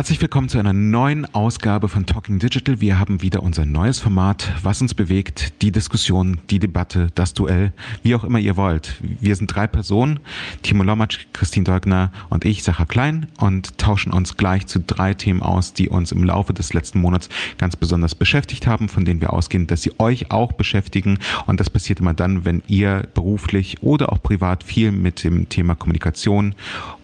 Herzlich willkommen zu einer neuen Ausgabe von Talking Digital. Wir haben wieder unser neues Format, was uns bewegt, die Diskussion, die Debatte, das Duell, wie auch immer ihr wollt. Wir sind drei Personen, Timo Lomatsch, Christine Deugner und ich, Sacha Klein, und tauschen uns gleich zu drei Themen aus, die uns im Laufe des letzten Monats ganz besonders beschäftigt haben, von denen wir ausgehen, dass sie euch auch beschäftigen. Und das passiert immer dann, wenn ihr beruflich oder auch privat viel mit dem Thema Kommunikation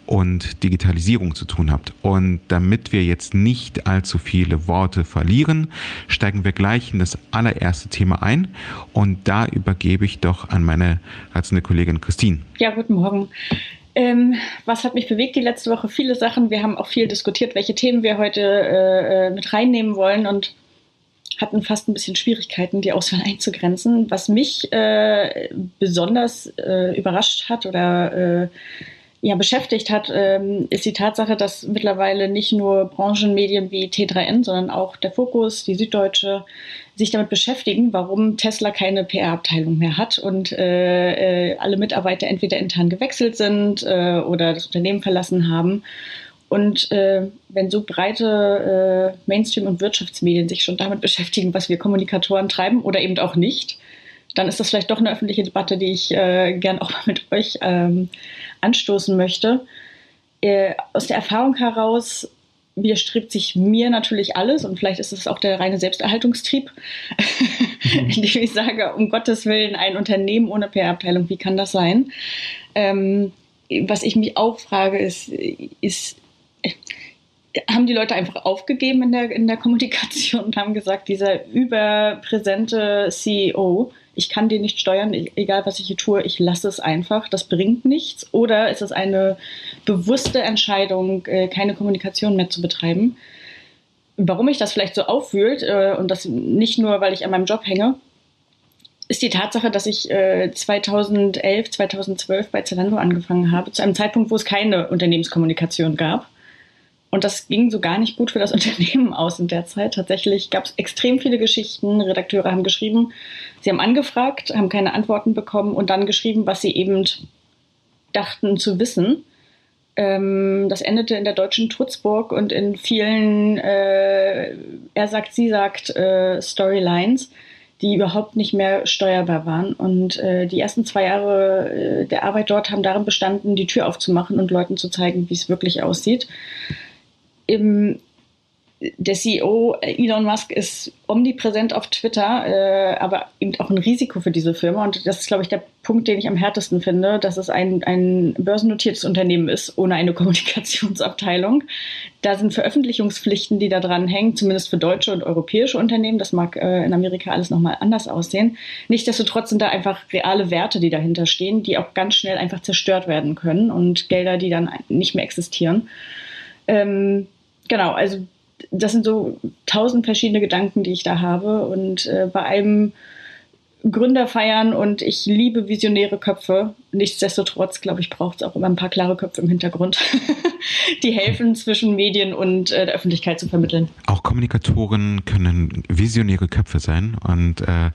und Digitalisierung zu tun habt. Und damit wir jetzt nicht allzu viele Worte verlieren, steigen wir gleich in das allererste Thema ein. Und da übergebe ich doch an meine reizende Kollegin Christine. Ja, guten Morgen. Ähm, was hat mich bewegt die letzte Woche? Viele Sachen. Wir haben auch viel diskutiert, welche Themen wir heute äh, äh mit reinnehmen wollen und hatten fast ein bisschen Schwierigkeiten, die Auswahl einzugrenzen. Was mich äh, besonders äh, überrascht hat oder äh, ja, beschäftigt hat, ähm, ist die Tatsache, dass mittlerweile nicht nur Branchenmedien wie T3N, sondern auch der Fokus, die Süddeutsche, sich damit beschäftigen, warum Tesla keine PR-Abteilung mehr hat und äh, äh, alle Mitarbeiter entweder intern gewechselt sind äh, oder das Unternehmen verlassen haben. Und äh, wenn so breite äh, Mainstream- und Wirtschaftsmedien sich schon damit beschäftigen, was wir Kommunikatoren treiben oder eben auch nicht, dann ist das vielleicht doch eine öffentliche Debatte, die ich äh, gern auch mal mit euch ähm, anstoßen möchte. Äh, aus der Erfahrung heraus widerstrebt sich mir natürlich alles und vielleicht ist es auch der reine Selbsterhaltungstrieb, mhm. indem ich sage, um Gottes Willen, ein Unternehmen ohne PR-Abteilung, wie kann das sein? Ähm, was ich mich auch frage, ist, ist haben die Leute einfach aufgegeben in der, in der Kommunikation und haben gesagt, dieser überpräsente CEO, ich kann den nicht steuern, egal was ich hier tue, ich lasse es einfach, das bringt nichts? Oder ist es eine bewusste Entscheidung, äh, keine Kommunikation mehr zu betreiben? Warum mich das vielleicht so auffühlt, äh, und das nicht nur, weil ich an meinem Job hänge, ist die Tatsache, dass ich 2011, äh, 2012 bei Zalando angefangen habe, zu einem Zeitpunkt, wo es keine Unternehmenskommunikation gab. Und das ging so gar nicht gut für das Unternehmen aus in der Zeit. Tatsächlich gab es extrem viele Geschichten. Redakteure haben geschrieben, sie haben angefragt, haben keine Antworten bekommen und dann geschrieben, was sie eben dachten zu wissen. Ähm, das endete in der deutschen Trutzburg und in vielen, äh, er sagt, sie sagt, äh, Storylines, die überhaupt nicht mehr steuerbar waren. Und äh, die ersten zwei Jahre äh, der Arbeit dort haben darin bestanden, die Tür aufzumachen und Leuten zu zeigen, wie es wirklich aussieht im, der CEO Elon Musk ist omnipräsent auf Twitter, äh, aber eben auch ein Risiko für diese Firma. Und das ist, glaube ich, der Punkt, den ich am härtesten finde, dass es ein, ein börsennotiertes Unternehmen ist, ohne eine Kommunikationsabteilung. Da sind Veröffentlichungspflichten, die da dran hängen, zumindest für deutsche und europäische Unternehmen. Das mag äh, in Amerika alles nochmal anders aussehen. Nichtsdestotrotz sind da einfach reale Werte, die dahinter stehen, die auch ganz schnell einfach zerstört werden können und Gelder, die dann nicht mehr existieren. Ähm, genau, also das sind so tausend verschiedene Gedanken, die ich da habe. Und äh, bei einem Gründer feiern und ich liebe visionäre Köpfe. Nichtsdestotrotz, glaube ich, braucht es auch immer ein paar klare Köpfe im Hintergrund, die helfen, zwischen Medien und äh, der Öffentlichkeit zu vermitteln. Auch Kommunikatoren können visionäre Köpfe sein und äh,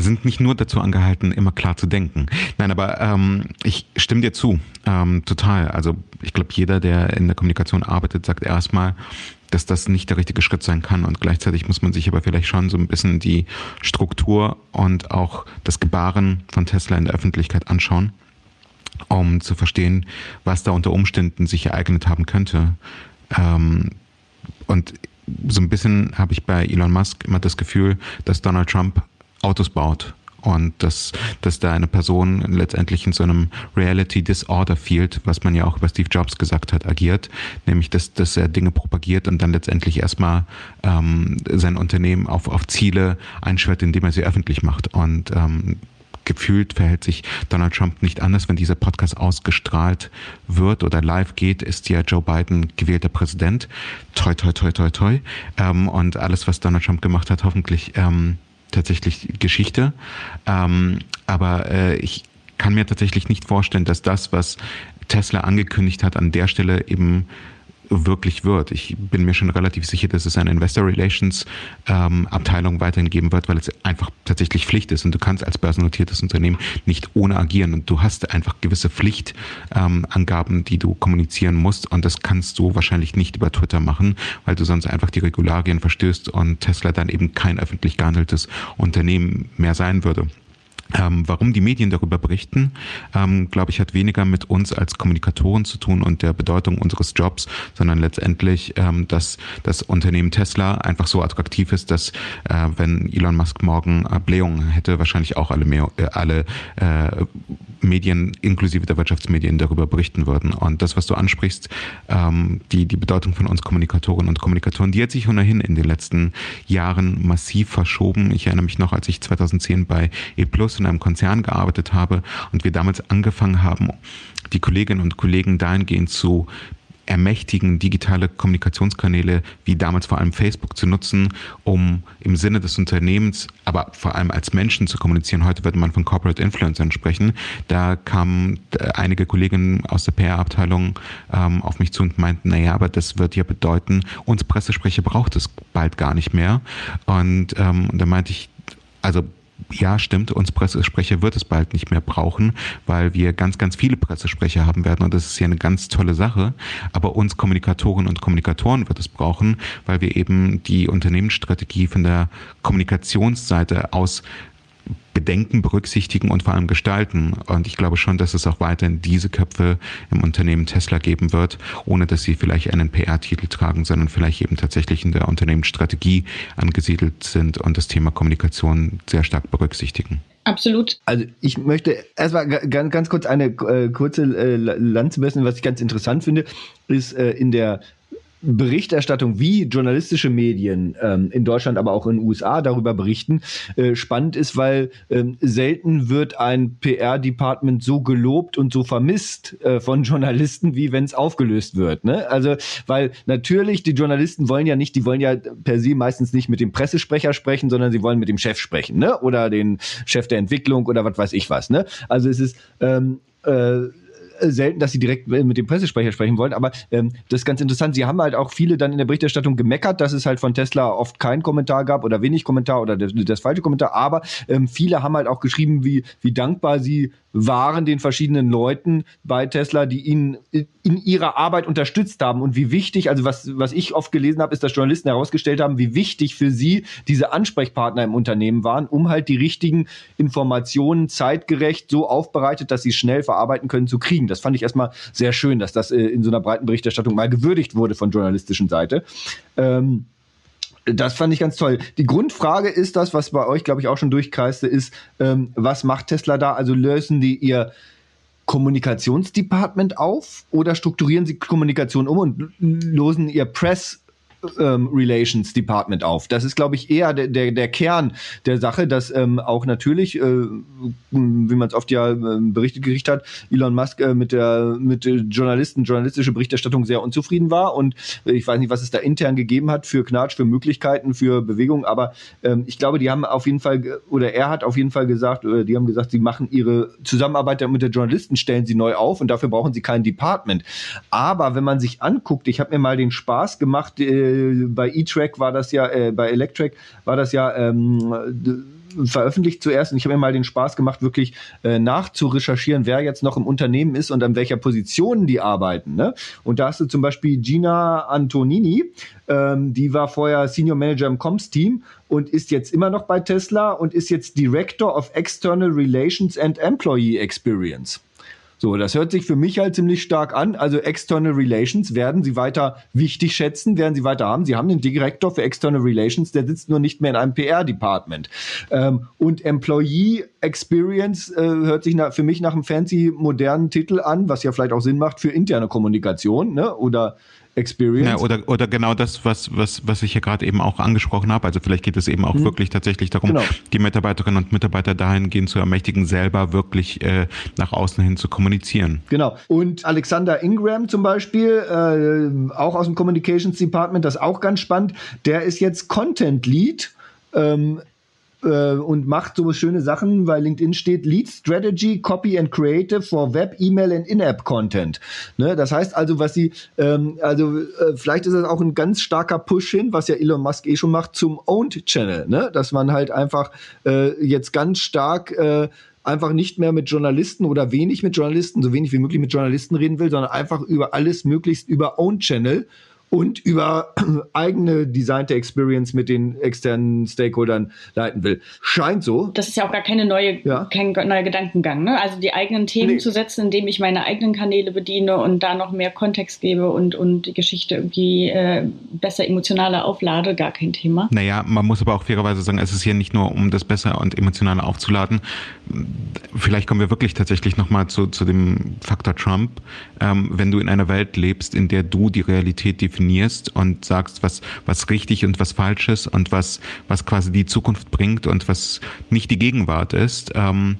sind nicht nur dazu angehalten, immer klar zu denken. Nein, aber ähm, ich stimme dir zu, ähm, total. Also ich glaube, jeder, der in der Kommunikation arbeitet, sagt erstmal, dass das nicht der richtige Schritt sein kann. Und gleichzeitig muss man sich aber vielleicht schon so ein bisschen die Struktur und auch das Gebaren von Tesla in der Öffentlichkeit anschauen, um zu verstehen, was da unter Umständen sich ereignet haben könnte. Ähm, und so ein bisschen habe ich bei Elon Musk immer das Gefühl, dass Donald Trump Autos baut und dass, dass da eine Person letztendlich in so einem Reality Disorder Field, was man ja auch über Steve Jobs gesagt hat, agiert, nämlich dass, dass er Dinge propagiert und dann letztendlich erstmal ähm, sein Unternehmen auf, auf Ziele einschwört, indem er sie öffentlich macht. Und ähm, gefühlt verhält sich Donald Trump nicht anders. Wenn dieser Podcast ausgestrahlt wird oder live geht, ist ja Joe Biden gewählter Präsident. Toi, toi, toi, toi, toi. Ähm, und alles, was Donald Trump gemacht hat, hoffentlich ähm, tatsächlich Geschichte. Ähm, aber äh, ich kann mir tatsächlich nicht vorstellen, dass das, was Tesla angekündigt hat, an der Stelle eben wirklich wird. Ich bin mir schon relativ sicher, dass es eine Investor Relations ähm, Abteilung weiterhin geben wird, weil es einfach tatsächlich Pflicht ist und du kannst als börsennotiertes Unternehmen nicht ohne agieren und du hast einfach gewisse Pflichtangaben, ähm, die du kommunizieren musst und das kannst du wahrscheinlich nicht über Twitter machen, weil du sonst einfach die Regularien verstößt und Tesla dann eben kein öffentlich gehandeltes Unternehmen mehr sein würde. Ähm, warum die Medien darüber berichten, ähm, glaube ich, hat weniger mit uns als Kommunikatoren zu tun und der Bedeutung unseres Jobs, sondern letztendlich, ähm, dass das Unternehmen Tesla einfach so attraktiv ist, dass äh, wenn Elon Musk morgen äh, Blähungen hätte, wahrscheinlich auch alle, mehr, äh, alle äh, Medien inklusive der Wirtschaftsmedien darüber berichten würden. Und das, was du ansprichst, ähm, die, die Bedeutung von uns Kommunikatorinnen und Kommunikatoren, die hat sich ohnehin in den letzten Jahren massiv verschoben. Ich erinnere mich noch, als ich 2010 bei E Plus in einem Konzern gearbeitet habe und wir damals angefangen haben, die Kolleginnen und Kollegen dahingehend zu ermächtigen, digitale Kommunikationskanäle wie damals vor allem Facebook zu nutzen, um im Sinne des Unternehmens, aber vor allem als Menschen zu kommunizieren. Heute würde man von Corporate Influencern sprechen. Da kamen äh, einige Kolleginnen aus der PR-Abteilung ähm, auf mich zu und meinten, naja, aber das wird ja bedeuten, uns Pressesprecher braucht es bald gar nicht mehr. Und ähm, da meinte ich, also ja, stimmt, uns Pressesprecher wird es bald nicht mehr brauchen, weil wir ganz, ganz viele Pressesprecher haben werden und das ist ja eine ganz tolle Sache. Aber uns Kommunikatorinnen und Kommunikatoren wird es brauchen, weil wir eben die Unternehmensstrategie von der Kommunikationsseite aus bedenken, berücksichtigen und vor allem gestalten. Und ich glaube schon, dass es auch weiterhin diese Köpfe im Unternehmen Tesla geben wird, ohne dass sie vielleicht einen PR-Titel tragen, sondern vielleicht eben tatsächlich in der Unternehmensstrategie angesiedelt sind und das Thema Kommunikation sehr stark berücksichtigen. Absolut. Also ich möchte erstmal ganz, ganz kurz eine äh, kurze äh, Lanze messen, was ich ganz interessant finde, ist äh, in der Berichterstattung, wie journalistische Medien ähm, in Deutschland, aber auch in den USA darüber berichten, äh, spannend ist, weil ähm, selten wird ein PR-Department so gelobt und so vermisst äh, von Journalisten, wie wenn es aufgelöst wird. Ne? Also, weil natürlich die Journalisten wollen ja nicht, die wollen ja per se meistens nicht mit dem Pressesprecher sprechen, sondern sie wollen mit dem Chef sprechen, ne? Oder den Chef der Entwicklung oder was weiß ich was. Ne? Also es ist ähm, äh, selten, dass sie direkt mit dem Pressesprecher sprechen wollen, aber ähm, das ist ganz interessant. Sie haben halt auch viele dann in der Berichterstattung gemeckert, dass es halt von Tesla oft keinen Kommentar gab oder wenig Kommentar oder das, das falsche Kommentar, aber ähm, viele haben halt auch geschrieben, wie, wie dankbar sie waren den verschiedenen Leuten bei Tesla, die ihn in ihrer Arbeit unterstützt haben und wie wichtig, also was, was ich oft gelesen habe, ist, dass Journalisten herausgestellt haben, wie wichtig für sie diese Ansprechpartner im Unternehmen waren, um halt die richtigen Informationen zeitgerecht so aufbereitet, dass sie schnell verarbeiten können, zu kriegen. Das fand ich erstmal sehr schön, dass das äh, in so einer breiten Berichterstattung mal gewürdigt wurde von journalistischen Seite. Ähm, das fand ich ganz toll. Die Grundfrage ist das, was bei euch, glaube ich, auch schon durchkreiste, ist, ähm, was macht Tesla da? Also lösen die ihr Kommunikationsdepartment auf oder strukturieren sie Kommunikation um und losen ihr Press ähm, Relations Department auf. Das ist, glaube ich, eher der, der, der Kern der Sache, dass ähm, auch natürlich, äh, wie man es oft ja äh, berichtet gekriegt hat, Elon Musk äh, mit der mit Journalisten, journalistische Berichterstattung sehr unzufrieden war und ich weiß nicht, was es da intern gegeben hat für Knatsch, für Möglichkeiten, für Bewegung, aber ähm, ich glaube, die haben auf jeden Fall oder er hat auf jeden Fall gesagt, oder die haben gesagt, sie machen ihre Zusammenarbeit mit der Journalisten stellen sie neu auf und dafür brauchen sie kein Department. Aber wenn man sich anguckt, ich habe mir mal den Spaß gemacht, äh, bei E-Track war das ja, äh, bei Electrack war das ja ähm, veröffentlicht zuerst und ich habe mir mal den Spaß gemacht, wirklich äh, nachzurecherchieren, wer jetzt noch im Unternehmen ist und an welcher Position die arbeiten. Ne? Und da hast du zum Beispiel Gina Antonini, ähm, die war vorher Senior Manager im Comms-Team und ist jetzt immer noch bei Tesla und ist jetzt Director of External Relations and Employee Experience. So, das hört sich für mich halt ziemlich stark an. Also External Relations werden sie weiter wichtig schätzen, werden sie weiter haben. Sie haben den Direktor für External Relations, der sitzt nur nicht mehr in einem PR-Department. Ähm, und Employee Experience äh, hört sich für mich nach einem fancy modernen Titel an, was ja vielleicht auch Sinn macht für interne Kommunikation, ne? Oder Experience. Ja, oder, oder genau das, was, was, was ich ja gerade eben auch angesprochen habe. Also vielleicht geht es eben auch hm. wirklich tatsächlich darum, genau. die Mitarbeiterinnen und Mitarbeiter dahingehend zu ermächtigen, selber wirklich äh, nach außen hin zu kommunizieren. Genau. Und Alexander Ingram zum Beispiel, äh, auch aus dem Communications Department, das ist auch ganz spannend, der ist jetzt Content Lead. Ähm, äh, und macht so schöne Sachen, weil LinkedIn steht Lead Strategy, Copy and Creative for Web, E-Mail and In-App Content. Ne? Das heißt also, was sie, ähm, also äh, vielleicht ist das auch ein ganz starker Push hin, was ja Elon Musk eh schon macht, zum Owned Channel, ne? dass man halt einfach äh, jetzt ganz stark äh, einfach nicht mehr mit Journalisten oder wenig mit Journalisten, so wenig wie möglich mit Journalisten reden will, sondern einfach über alles möglichst über Owned Channel und über eigene designte Experience mit den externen Stakeholdern leiten will. Scheint so. Das ist ja auch gar keine neue, ja. kein neuer Gedankengang. Ne? Also die eigenen Themen nee. zu setzen, indem ich meine eigenen Kanäle bediene und da noch mehr Kontext gebe und, und die Geschichte irgendwie äh, besser emotionaler auflade, gar kein Thema. Naja, man muss aber auch fairerweise sagen, es ist hier nicht nur, um das besser und emotionaler aufzuladen. Vielleicht kommen wir wirklich tatsächlich nochmal zu, zu dem Faktor Trump. Ähm, wenn du in einer Welt lebst, in der du die Realität definierst, definierst und sagst, was, was richtig und was falsch ist und was, was quasi die Zukunft bringt und was nicht die Gegenwart ist. Ähm,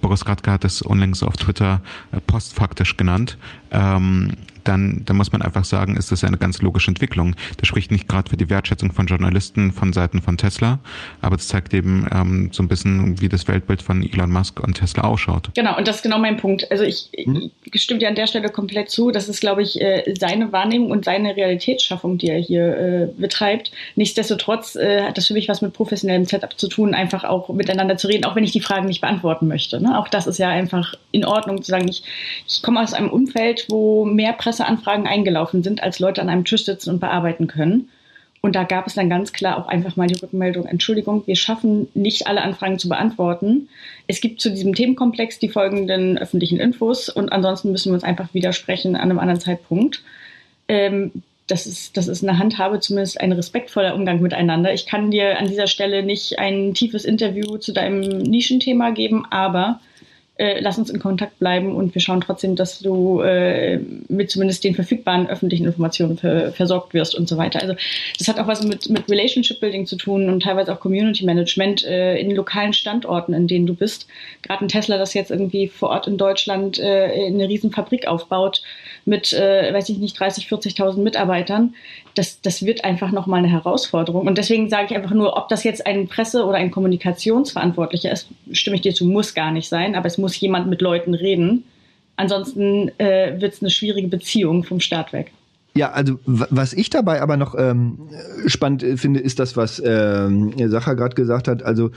Boris Radke hat es unlängst auf Twitter äh, postfaktisch genannt. Ähm, dann, dann muss man einfach sagen, ist das eine ganz logische Entwicklung. Das spricht nicht gerade für die Wertschätzung von Journalisten von Seiten von Tesla, aber es zeigt eben ähm, so ein bisschen, wie das Weltbild von Elon Musk und Tesla ausschaut. Genau, und das ist genau mein Punkt. Also ich, hm? ich stimme dir an der Stelle komplett zu. Das ist, glaube ich, äh, seine Wahrnehmung und seine Realitätsschaffung, die er hier äh, betreibt. Nichtsdestotrotz äh, hat das für mich was mit professionellem Setup zu tun, einfach auch miteinander zu reden, auch wenn ich die Fragen nicht beantworten möchte. Ne? Auch das ist ja einfach in Ordnung zu sagen, ich, ich komme aus einem Umfeld, wo mehr Presse Presseanfragen eingelaufen sind, als Leute an einem Tisch sitzen und bearbeiten können. Und da gab es dann ganz klar auch einfach mal die Rückmeldung, Entschuldigung, wir schaffen nicht alle Anfragen zu beantworten. Es gibt zu diesem Themenkomplex die folgenden öffentlichen Infos und ansonsten müssen wir uns einfach widersprechen an einem anderen Zeitpunkt. Ähm, das ist, das ist eine Handhabe, zumindest ein respektvoller Umgang miteinander. Ich kann dir an dieser Stelle nicht ein tiefes Interview zu deinem Nischenthema geben, aber äh, lass uns in Kontakt bleiben und wir schauen trotzdem, dass du äh, mit zumindest den verfügbaren öffentlichen Informationen ver versorgt wirst und so weiter. Also das hat auch was mit, mit Relationship Building zu tun und teilweise auch Community Management äh, in lokalen Standorten, in denen du bist. Gerade ein Tesla, das jetzt irgendwie vor Ort in Deutschland äh, eine riesen Fabrik aufbaut mit, äh, weiß ich nicht, 30, 40.000 Mitarbeitern das, das wird einfach nochmal eine Herausforderung. Und deswegen sage ich einfach nur, ob das jetzt ein Presse- oder ein Kommunikationsverantwortlicher ist, stimme ich dir zu, muss gar nicht sein, aber es muss jemand mit Leuten reden. Ansonsten äh, wird es eine schwierige Beziehung vom Start weg. Ja, also was ich dabei aber noch ähm, spannend finde, ist das, was ähm, Sacher gerade gesagt hat. Also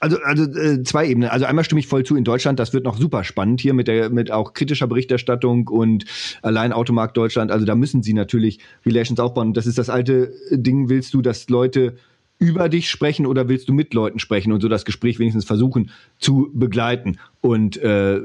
also, also äh, zwei Ebenen. Also einmal stimme ich voll zu in Deutschland, das wird noch super spannend hier mit der mit auch kritischer Berichterstattung und allein Automarkt Deutschland. Also da müssen sie natürlich Relations aufbauen. Das ist das alte Ding, willst du, dass Leute über dich sprechen oder willst du mit Leuten sprechen und so das Gespräch wenigstens versuchen zu begleiten und äh,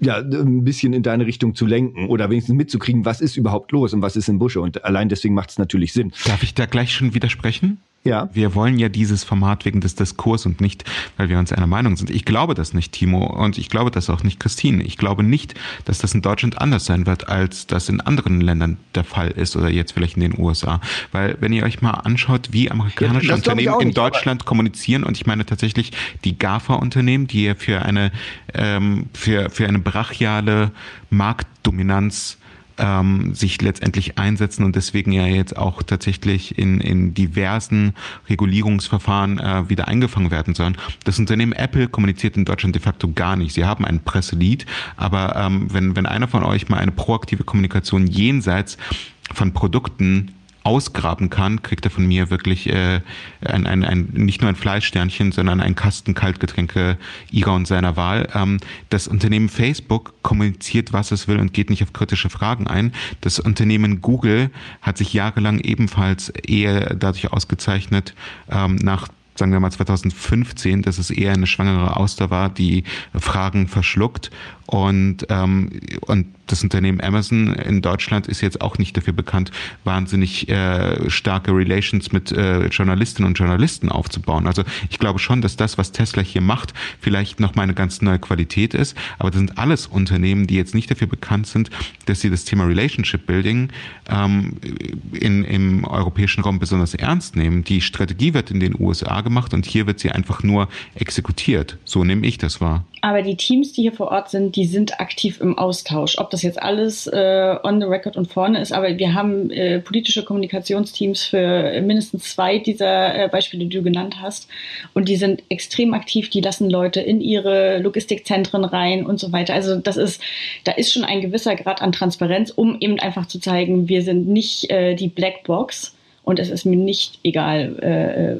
ja, ein bisschen in deine Richtung zu lenken oder wenigstens mitzukriegen, was ist überhaupt los und was ist im Busche. Und allein deswegen macht es natürlich Sinn. Darf ich da gleich schon widersprechen? Ja. Wir wollen ja dieses Format wegen des Diskurs und nicht, weil wir uns einer Meinung sind. Ich glaube das nicht, Timo, und ich glaube das auch nicht, Christine. Ich glaube nicht, dass das in Deutschland anders sein wird, als das in anderen Ländern der Fall ist oder jetzt vielleicht in den USA. Weil wenn ihr euch mal anschaut, wie amerikanische ja, Unternehmen in Deutschland kommunizieren, und ich meine tatsächlich die GAFA-Unternehmen, die ja für eine, ähm, für, für eine brachiale Marktdominanz ähm, sich letztendlich einsetzen und deswegen ja jetzt auch tatsächlich in, in diversen Regulierungsverfahren äh, wieder eingefangen werden sollen. Das Unternehmen Apple kommuniziert in Deutschland de facto gar nicht. Sie haben ein Presselied, aber ähm, wenn, wenn einer von euch mal eine proaktive Kommunikation jenseits von Produkten ausgraben kann, kriegt er von mir wirklich äh, ein, ein, ein, nicht nur ein Fleischsternchen, sondern ein Kasten Kaltgetränke ihrer und seiner Wahl. Ähm, das Unternehmen Facebook kommuniziert, was es will und geht nicht auf kritische Fragen ein. Das Unternehmen Google hat sich jahrelang ebenfalls eher dadurch ausgezeichnet, ähm, nach sagen wir mal 2015, dass es eher eine schwangere Auster war, die Fragen verschluckt und, ähm, und das Unternehmen Amazon in Deutschland ist jetzt auch nicht dafür bekannt, wahnsinnig äh, starke Relations mit äh, Journalistinnen und Journalisten aufzubauen. Also ich glaube schon, dass das, was Tesla hier macht, vielleicht noch mal eine ganz neue Qualität ist. Aber das sind alles Unternehmen, die jetzt nicht dafür bekannt sind, dass sie das Thema Relationship Building ähm, in, im europäischen Raum besonders ernst nehmen. Die Strategie wird in den USA gemacht und hier wird sie einfach nur exekutiert. So nehme ich das wahr. Aber die Teams, die hier vor Ort sind, die sind aktiv im Austausch. Ob das jetzt alles äh, on the record und vorne ist, aber wir haben äh, politische Kommunikationsteams für mindestens zwei dieser äh, Beispiele, die du genannt hast. Und die sind extrem aktiv, die lassen Leute in ihre Logistikzentren rein und so weiter. Also das ist, da ist schon ein gewisser Grad an Transparenz, um eben einfach zu zeigen, wir sind nicht äh, die Blackbox und es ist mir nicht egal, äh,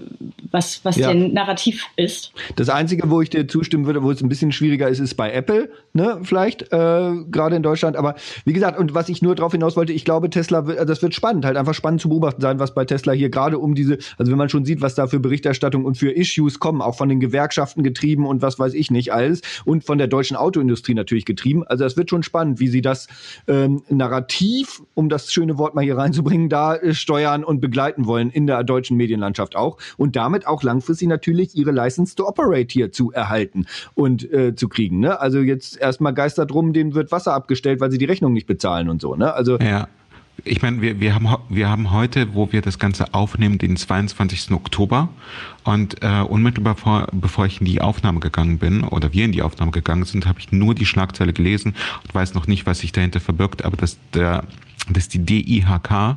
was, was ja. denn Narrativ ist. Das Einzige, wo ich dir zustimmen würde, wo es ein bisschen schwieriger ist, ist bei Apple, ne, vielleicht, äh, gerade in Deutschland. Aber wie gesagt, und was ich nur darauf hinaus wollte, ich glaube, Tesla, das wird spannend, halt einfach spannend zu beobachten sein, was bei Tesla hier gerade um diese, also wenn man schon sieht, was da für Berichterstattung und für Issues kommen, auch von den Gewerkschaften getrieben und was weiß ich nicht alles und von der deutschen Autoindustrie natürlich getrieben. Also es wird schon spannend, wie sie das ähm, Narrativ, um das schöne Wort mal hier reinzubringen, da äh, steuern und begleiten wollen in der deutschen Medienlandschaft auch und damit auch langfristig natürlich ihre License to Operate hier zu erhalten und äh, zu kriegen. Ne? Also jetzt erstmal Geister drum, denen wird Wasser abgestellt, weil sie die Rechnung nicht bezahlen und so. Ne? Also ja. Ich meine, wir, wir, haben, wir haben heute, wo wir das Ganze aufnehmen, den 22. Oktober. Und äh, unmittelbar vor, bevor ich in die Aufnahme gegangen bin, oder wir in die Aufnahme gegangen sind, habe ich nur die Schlagzeile gelesen und weiß noch nicht, was sich dahinter verbirgt, aber dass, der, dass die DIHK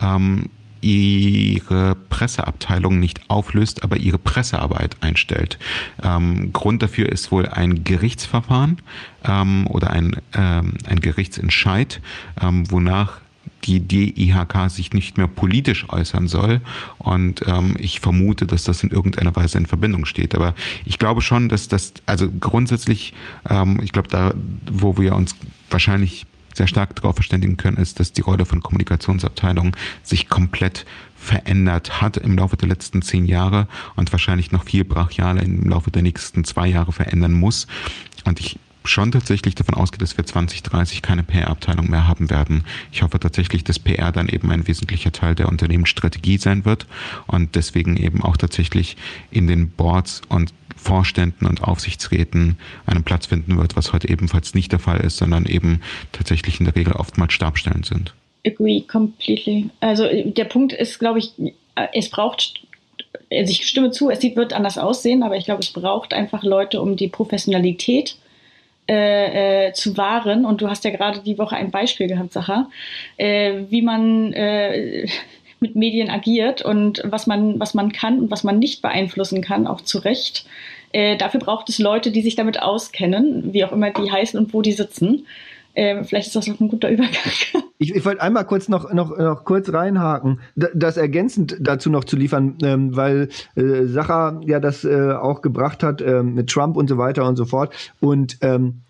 ähm, ihre Presseabteilung nicht auflöst, aber ihre Pressearbeit einstellt. Ähm, Grund dafür ist wohl ein Gerichtsverfahren ähm, oder ein, ähm, ein Gerichtsentscheid, ähm, wonach die DIHK sich nicht mehr politisch äußern soll. Und ähm, ich vermute, dass das in irgendeiner Weise in Verbindung steht. Aber ich glaube schon, dass das, also grundsätzlich, ähm, ich glaube, da, wo wir uns wahrscheinlich sehr stark darauf verständigen können, ist, dass die Rolle von Kommunikationsabteilungen sich komplett verändert hat im Laufe der letzten zehn Jahre und wahrscheinlich noch viel brachialer im Laufe der nächsten zwei Jahre verändern muss. Und ich schon tatsächlich davon ausgeht, dass wir 2030 keine PR-Abteilung mehr haben werden. Ich hoffe tatsächlich, dass PR dann eben ein wesentlicher Teil der Unternehmensstrategie sein wird und deswegen eben auch tatsächlich in den Boards und Vorständen und Aufsichtsräten einen Platz finden wird, was heute ebenfalls nicht der Fall ist, sondern eben tatsächlich in der Regel oftmals Stabstellen sind. Agree completely. Also der Punkt ist, glaube ich, es braucht also ich stimme zu, es wird anders aussehen, aber ich glaube, es braucht einfach Leute, um die Professionalität äh, äh, zu wahren. Und du hast ja gerade die Woche ein Beispiel gehabt, Sacha, äh, wie man äh, mit Medien agiert und was man, was man kann und was man nicht beeinflussen kann, auch zu Recht. Äh, dafür braucht es Leute, die sich damit auskennen, wie auch immer die heißen und wo die sitzen. Ähm, vielleicht ist das noch ein guter Übergang. Ich, ich wollte einmal kurz noch, noch, noch kurz reinhaken, das ergänzend dazu noch zu liefern, ähm, weil äh, Sacha ja das äh, auch gebracht hat äh, mit Trump und so weiter und so fort. Und ähm,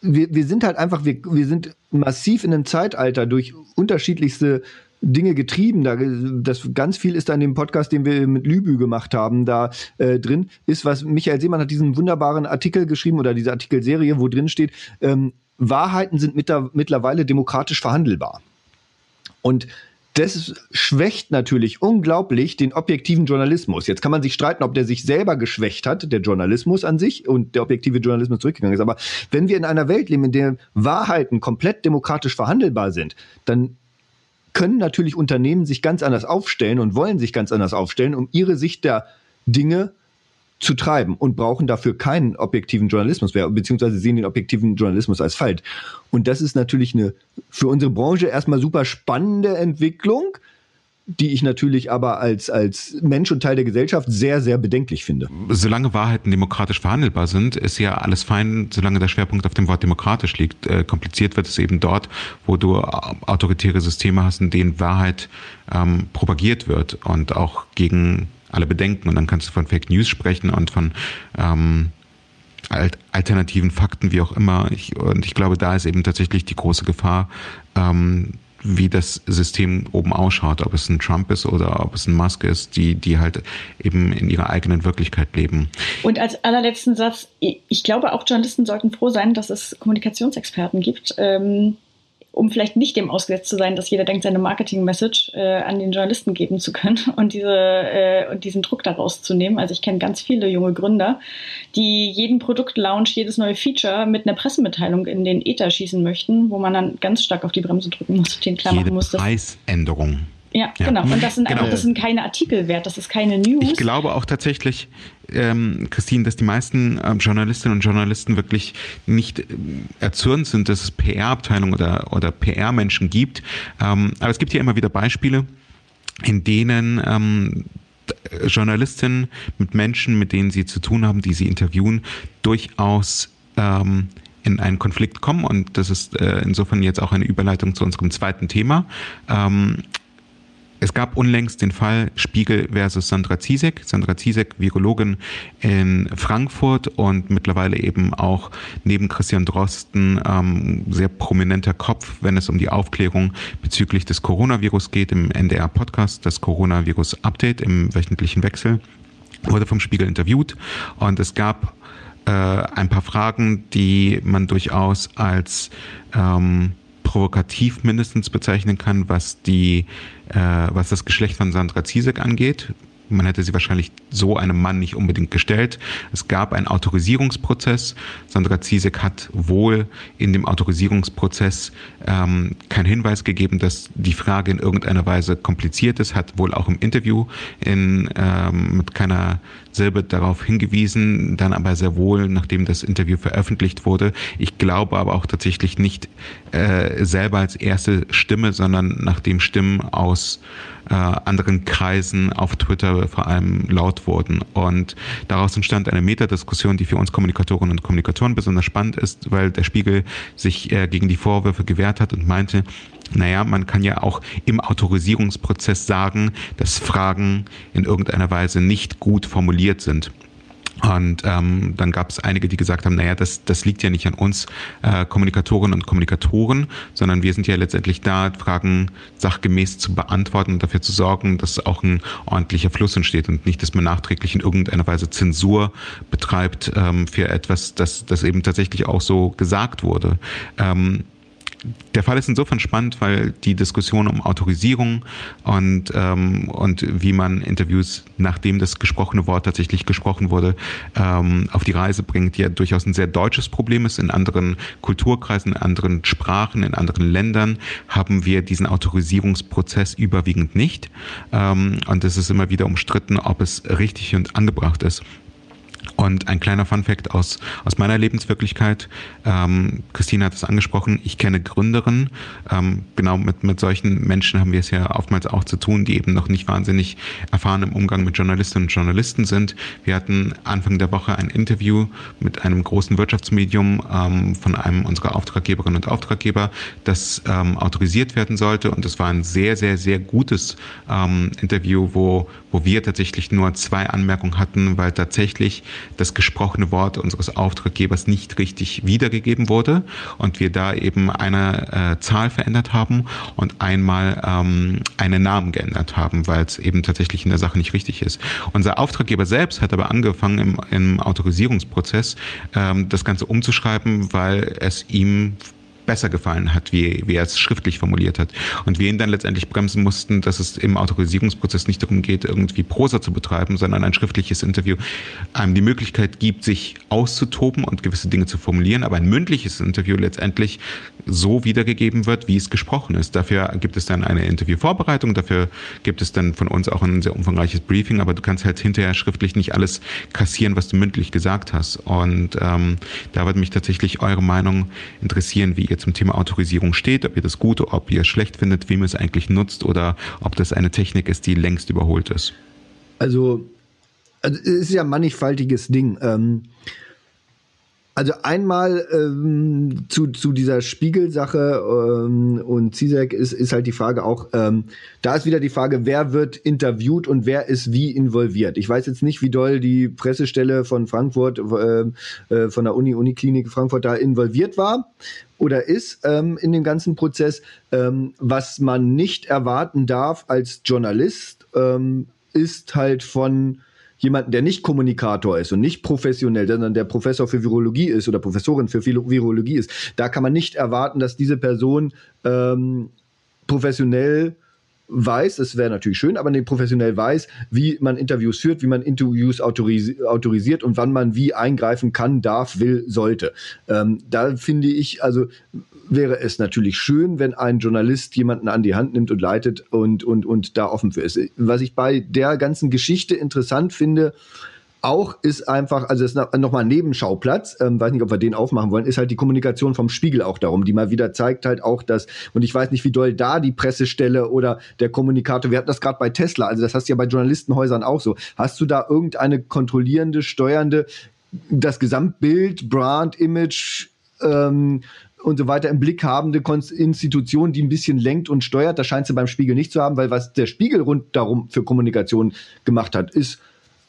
wir, wir sind halt einfach, wir, wir sind massiv in einem Zeitalter durch unterschiedlichste Dinge getrieben. Da, das ganz viel ist da in dem Podcast, den wir mit Lübü gemacht haben, da äh, drin, ist, was Michael Seemann hat diesen wunderbaren Artikel geschrieben oder diese Artikelserie, wo drin steht, ähm, Wahrheiten sind mit der, mittlerweile demokratisch verhandelbar. Und das schwächt natürlich unglaublich den objektiven Journalismus. Jetzt kann man sich streiten, ob der sich selber geschwächt hat, der Journalismus an sich und der objektive Journalismus zurückgegangen ist. Aber wenn wir in einer Welt leben, in der Wahrheiten komplett demokratisch verhandelbar sind, dann können natürlich Unternehmen sich ganz anders aufstellen und wollen sich ganz anders aufstellen, um ihre Sicht der Dinge zu treiben und brauchen dafür keinen objektiven Journalismus mehr, beziehungsweise sehen den objektiven Journalismus als falsch. Und das ist natürlich eine für unsere Branche erstmal super spannende Entwicklung, die ich natürlich aber als, als Mensch und Teil der Gesellschaft sehr, sehr bedenklich finde. Solange Wahrheiten demokratisch verhandelbar sind, ist ja alles fein, solange der Schwerpunkt auf dem Wort demokratisch liegt. Äh, kompliziert wird es eben dort, wo du autoritäre Systeme hast, in denen Wahrheit ähm, propagiert wird und auch gegen alle Bedenken. Und dann kannst du von Fake News sprechen und von ähm, alternativen Fakten, wie auch immer. Ich, und ich glaube, da ist eben tatsächlich die große Gefahr, ähm, wie das System oben ausschaut, ob es ein Trump ist oder ob es ein Musk ist, die, die halt eben in ihrer eigenen Wirklichkeit leben. Und als allerletzten Satz, ich glaube auch Journalisten sollten froh sein, dass es Kommunikationsexperten gibt, ähm, um vielleicht nicht dem ausgesetzt zu sein, dass jeder denkt, seine Marketing-Message äh, an den Journalisten geben zu können und, diese, äh, und diesen Druck daraus zu nehmen. Also ich kenne ganz viele junge Gründer, die jeden Produktlaunch, jedes neue Feature mit einer Pressemitteilung in den Ether schießen möchten, wo man dann ganz stark auf die Bremse drücken muss den klar Jede machen muss. Preisänderung Ja, ja, genau. Und das sind, genau. das sind keine Artikel wert, das ist keine News. Ich glaube auch tatsächlich, ähm, Christine, dass die meisten äh, Journalistinnen und Journalisten wirklich nicht äh, erzürnt sind, dass es PR-Abteilungen oder, oder PR-Menschen gibt. Ähm, aber es gibt ja immer wieder Beispiele, in denen ähm, Journalistinnen mit Menschen, mit denen sie zu tun haben, die sie interviewen, durchaus ähm, in einen Konflikt kommen. Und das ist äh, insofern jetzt auch eine Überleitung zu unserem zweiten Thema. Ähm, es gab unlängst den Fall Spiegel versus Sandra Ziesek. Sandra Ziesek, Virologin in Frankfurt und mittlerweile eben auch neben Christian Drosten ähm, sehr prominenter Kopf, wenn es um die Aufklärung bezüglich des Coronavirus geht im NDR-Podcast, das Coronavirus-Update im wöchentlichen Wechsel, wurde vom Spiegel interviewt und es gab äh, ein paar Fragen, die man durchaus als ähm, provokativ mindestens bezeichnen kann, was die, was das Geschlecht von Sandra Ziesek angeht. Man hätte sie wahrscheinlich so einem Mann nicht unbedingt gestellt. Es gab einen Autorisierungsprozess. Sandra Ziesek hat wohl in dem Autorisierungsprozess ähm, keinen Hinweis gegeben, dass die Frage in irgendeiner Weise kompliziert ist, hat wohl auch im Interview in, ähm, mit keiner Silbe darauf hingewiesen, dann aber sehr wohl, nachdem das Interview veröffentlicht wurde. Ich glaube aber auch tatsächlich nicht äh, selber als erste Stimme, sondern nachdem Stimmen aus äh, anderen Kreisen auf Twitter vor allem laut wurden. Und daraus entstand eine Metadiskussion, die für uns Kommunikatorinnen und Kommunikatoren besonders spannend ist, weil der Spiegel sich äh, gegen die Vorwürfe gewehrt hat und meinte, naja, man kann ja auch im Autorisierungsprozess sagen, dass Fragen in irgendeiner Weise nicht gut formuliert sind. Und ähm, dann gab es einige, die gesagt haben, naja, das, das liegt ja nicht an uns äh, Kommunikatorinnen und Kommunikatoren, sondern wir sind ja letztendlich da, Fragen sachgemäß zu beantworten und dafür zu sorgen, dass auch ein ordentlicher Fluss entsteht und nicht, dass man nachträglich in irgendeiner Weise Zensur betreibt ähm, für etwas, das, das eben tatsächlich auch so gesagt wurde. Ähm, der Fall ist insofern spannend, weil die Diskussion um Autorisierung und, ähm, und wie man Interviews, nachdem das gesprochene Wort tatsächlich gesprochen wurde, ähm, auf die Reise bringt, ja durchaus ein sehr deutsches Problem ist. In anderen Kulturkreisen, in anderen Sprachen, in anderen Ländern haben wir diesen Autorisierungsprozess überwiegend nicht. Ähm, und es ist immer wieder umstritten, ob es richtig und angebracht ist. Und ein kleiner Funfact aus, aus meiner Lebenswirklichkeit. Ähm, Christine hat es angesprochen. Ich kenne Gründerinnen. Ähm, genau mit, mit solchen Menschen haben wir es ja oftmals auch zu tun, die eben noch nicht wahnsinnig erfahren im Umgang mit Journalistinnen und Journalisten sind. Wir hatten Anfang der Woche ein Interview mit einem großen Wirtschaftsmedium ähm, von einem unserer Auftraggeberinnen und Auftraggeber, das ähm, autorisiert werden sollte. Und es war ein sehr, sehr, sehr gutes ähm, Interview, wo, wo wir tatsächlich nur zwei Anmerkungen hatten, weil tatsächlich das gesprochene Wort unseres Auftraggebers nicht richtig wiedergegeben wurde und wir da eben eine äh, Zahl verändert haben und einmal ähm, einen Namen geändert haben, weil es eben tatsächlich in der Sache nicht richtig ist. Unser Auftraggeber selbst hat aber angefangen im, im Autorisierungsprozess ähm, das Ganze umzuschreiben, weil es ihm besser gefallen hat, wie, wie er es schriftlich formuliert hat. Und wir ihn dann letztendlich bremsen mussten, dass es im Autorisierungsprozess nicht darum geht, irgendwie Prosa zu betreiben, sondern ein schriftliches Interview einem die Möglichkeit gibt, sich auszutoben und gewisse Dinge zu formulieren, aber ein mündliches Interview letztendlich so wiedergegeben wird, wie es gesprochen ist. Dafür gibt es dann eine Interviewvorbereitung, dafür gibt es dann von uns auch ein sehr umfangreiches Briefing, aber du kannst halt hinterher schriftlich nicht alles kassieren, was du mündlich gesagt hast. Und ähm, da würde mich tatsächlich eure Meinung interessieren, wie ihr zum Thema Autorisierung steht, ob ihr das gut, ob ihr es schlecht findet, wem es eigentlich nutzt oder ob das eine Technik ist, die längst überholt ist. Also, also es ist ja ein mannigfaltiges Ding. Ähm, also einmal ähm, zu, zu dieser Spiegelsache ähm, und CISEC ist, ist halt die Frage auch, ähm, da ist wieder die Frage, wer wird interviewt und wer ist wie involviert. Ich weiß jetzt nicht, wie doll die Pressestelle von Frankfurt, äh, äh, von der Uni, Uniklinik Frankfurt da involviert war oder ist ähm, in dem ganzen Prozess. Ähm, was man nicht erwarten darf als Journalist, ähm, ist halt von jemanden, der nicht Kommunikator ist und nicht professionell, sondern der Professor für Virologie ist oder Professorin für Virologie ist, da kann man nicht erwarten, dass diese Person ähm, professionell weiß, es wäre natürlich schön, aber der professionell weiß, wie man Interviews führt, wie man Interviews autoris autorisiert und wann man wie eingreifen kann, darf, will, sollte. Ähm, da finde ich, also wäre es natürlich schön, wenn ein Journalist jemanden an die Hand nimmt und leitet und, und, und da offen für ist. Was ich bei der ganzen Geschichte interessant finde, auch ist einfach, also ist nochmal ein Nebenschauplatz, ähm, weiß nicht, ob wir den aufmachen wollen, ist halt die Kommunikation vom Spiegel auch darum, die mal wieder zeigt halt auch, dass, und ich weiß nicht, wie doll da die Pressestelle oder der Kommunikator, wir hatten das gerade bei Tesla, also das hast du ja bei Journalistenhäusern auch so. Hast du da irgendeine kontrollierende, steuernde, das Gesamtbild, Brand, Image, ähm, und so weiter im Blick habende Institution, die ein bisschen lenkt und steuert. Das scheint sie beim Spiegel nicht zu haben, weil was der Spiegel runddarum für Kommunikation gemacht hat, ist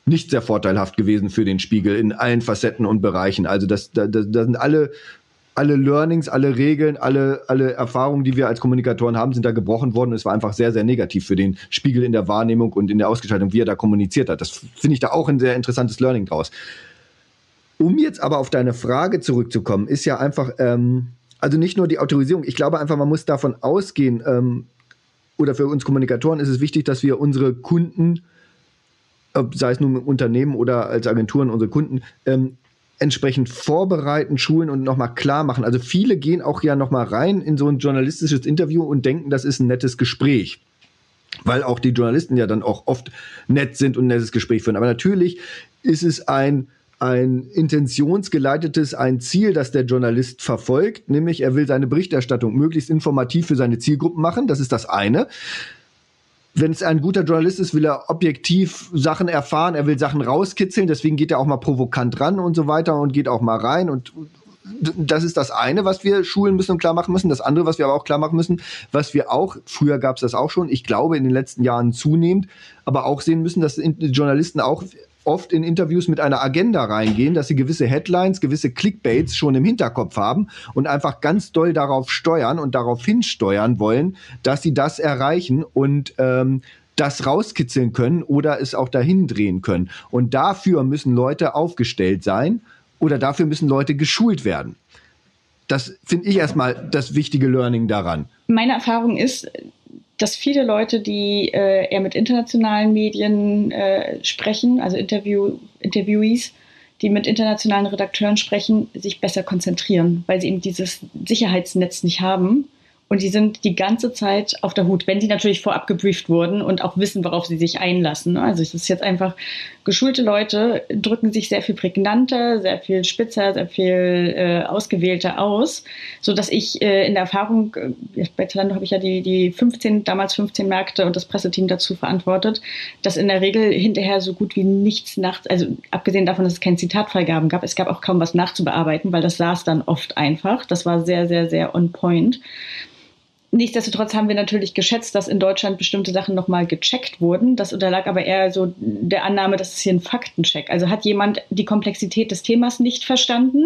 nicht sehr vorteilhaft gewesen für den Spiegel in allen Facetten und Bereichen. Also das, da, da, da sind alle alle Learnings, alle Regeln, alle, alle Erfahrungen, die wir als Kommunikatoren haben, sind da gebrochen worden. Es war einfach sehr, sehr negativ für den Spiegel in der Wahrnehmung und in der Ausgestaltung, wie er da kommuniziert hat. Das finde ich da auch ein sehr interessantes Learning draus. Um jetzt aber auf deine Frage zurückzukommen, ist ja einfach, ähm, also nicht nur die Autorisierung. Ich glaube einfach, man muss davon ausgehen, ähm, oder für uns Kommunikatoren ist es wichtig, dass wir unsere Kunden, sei es nun Unternehmen oder als Agenturen, unsere Kunden, ähm, entsprechend vorbereiten, schulen und nochmal klar machen. Also viele gehen auch ja nochmal rein in so ein journalistisches Interview und denken, das ist ein nettes Gespräch. Weil auch die Journalisten ja dann auch oft nett sind und ein nettes Gespräch führen. Aber natürlich ist es ein ein intentionsgeleitetes, ein Ziel, das der Journalist verfolgt, nämlich er will seine Berichterstattung möglichst informativ für seine Zielgruppen machen. Das ist das eine. Wenn es ein guter Journalist ist, will er objektiv Sachen erfahren, er will Sachen rauskitzeln, deswegen geht er auch mal provokant ran und so weiter und geht auch mal rein und das ist das eine, was wir schulen müssen und klar machen müssen. Das andere, was wir aber auch klar machen müssen, was wir auch, früher gab es das auch schon, ich glaube in den letzten Jahren zunehmend, aber auch sehen müssen, dass Journalisten auch oft in Interviews mit einer Agenda reingehen, dass sie gewisse Headlines, gewisse Clickbaits schon im Hinterkopf haben und einfach ganz doll darauf steuern und darauf hinsteuern wollen, dass sie das erreichen und ähm, das rauskitzeln können oder es auch dahin drehen können. Und dafür müssen Leute aufgestellt sein oder dafür müssen Leute geschult werden. Das finde ich erstmal das wichtige Learning daran. Meine Erfahrung ist, dass viele Leute, die äh, eher mit internationalen Medien äh, sprechen, also Interview, Interviewees, die mit internationalen Redakteuren sprechen, sich besser konzentrieren, weil sie eben dieses Sicherheitsnetz nicht haben und die sind die ganze Zeit auf der Hut, wenn die natürlich vorab gebrieft wurden und auch wissen, worauf sie sich einlassen. Also es ist jetzt einfach, geschulte Leute drücken sich sehr viel prägnanter, sehr viel spitzer, sehr viel äh, ausgewählter aus, so dass ich äh, in der Erfahrung, äh, bei Zalando habe ich ja die, die 15, damals 15 Märkte und das Presseteam dazu verantwortet, dass in der Regel hinterher so gut wie nichts nach, also abgesehen davon, dass es keine Zitatfreigaben gab, es gab auch kaum was nachzubearbeiten, weil das saß dann oft einfach. Das war sehr, sehr, sehr on point. Nichtsdestotrotz haben wir natürlich geschätzt, dass in Deutschland bestimmte Sachen nochmal gecheckt wurden. Das unterlag aber eher so der Annahme, das ist hier ein Faktencheck. Also hat jemand die Komplexität des Themas nicht verstanden?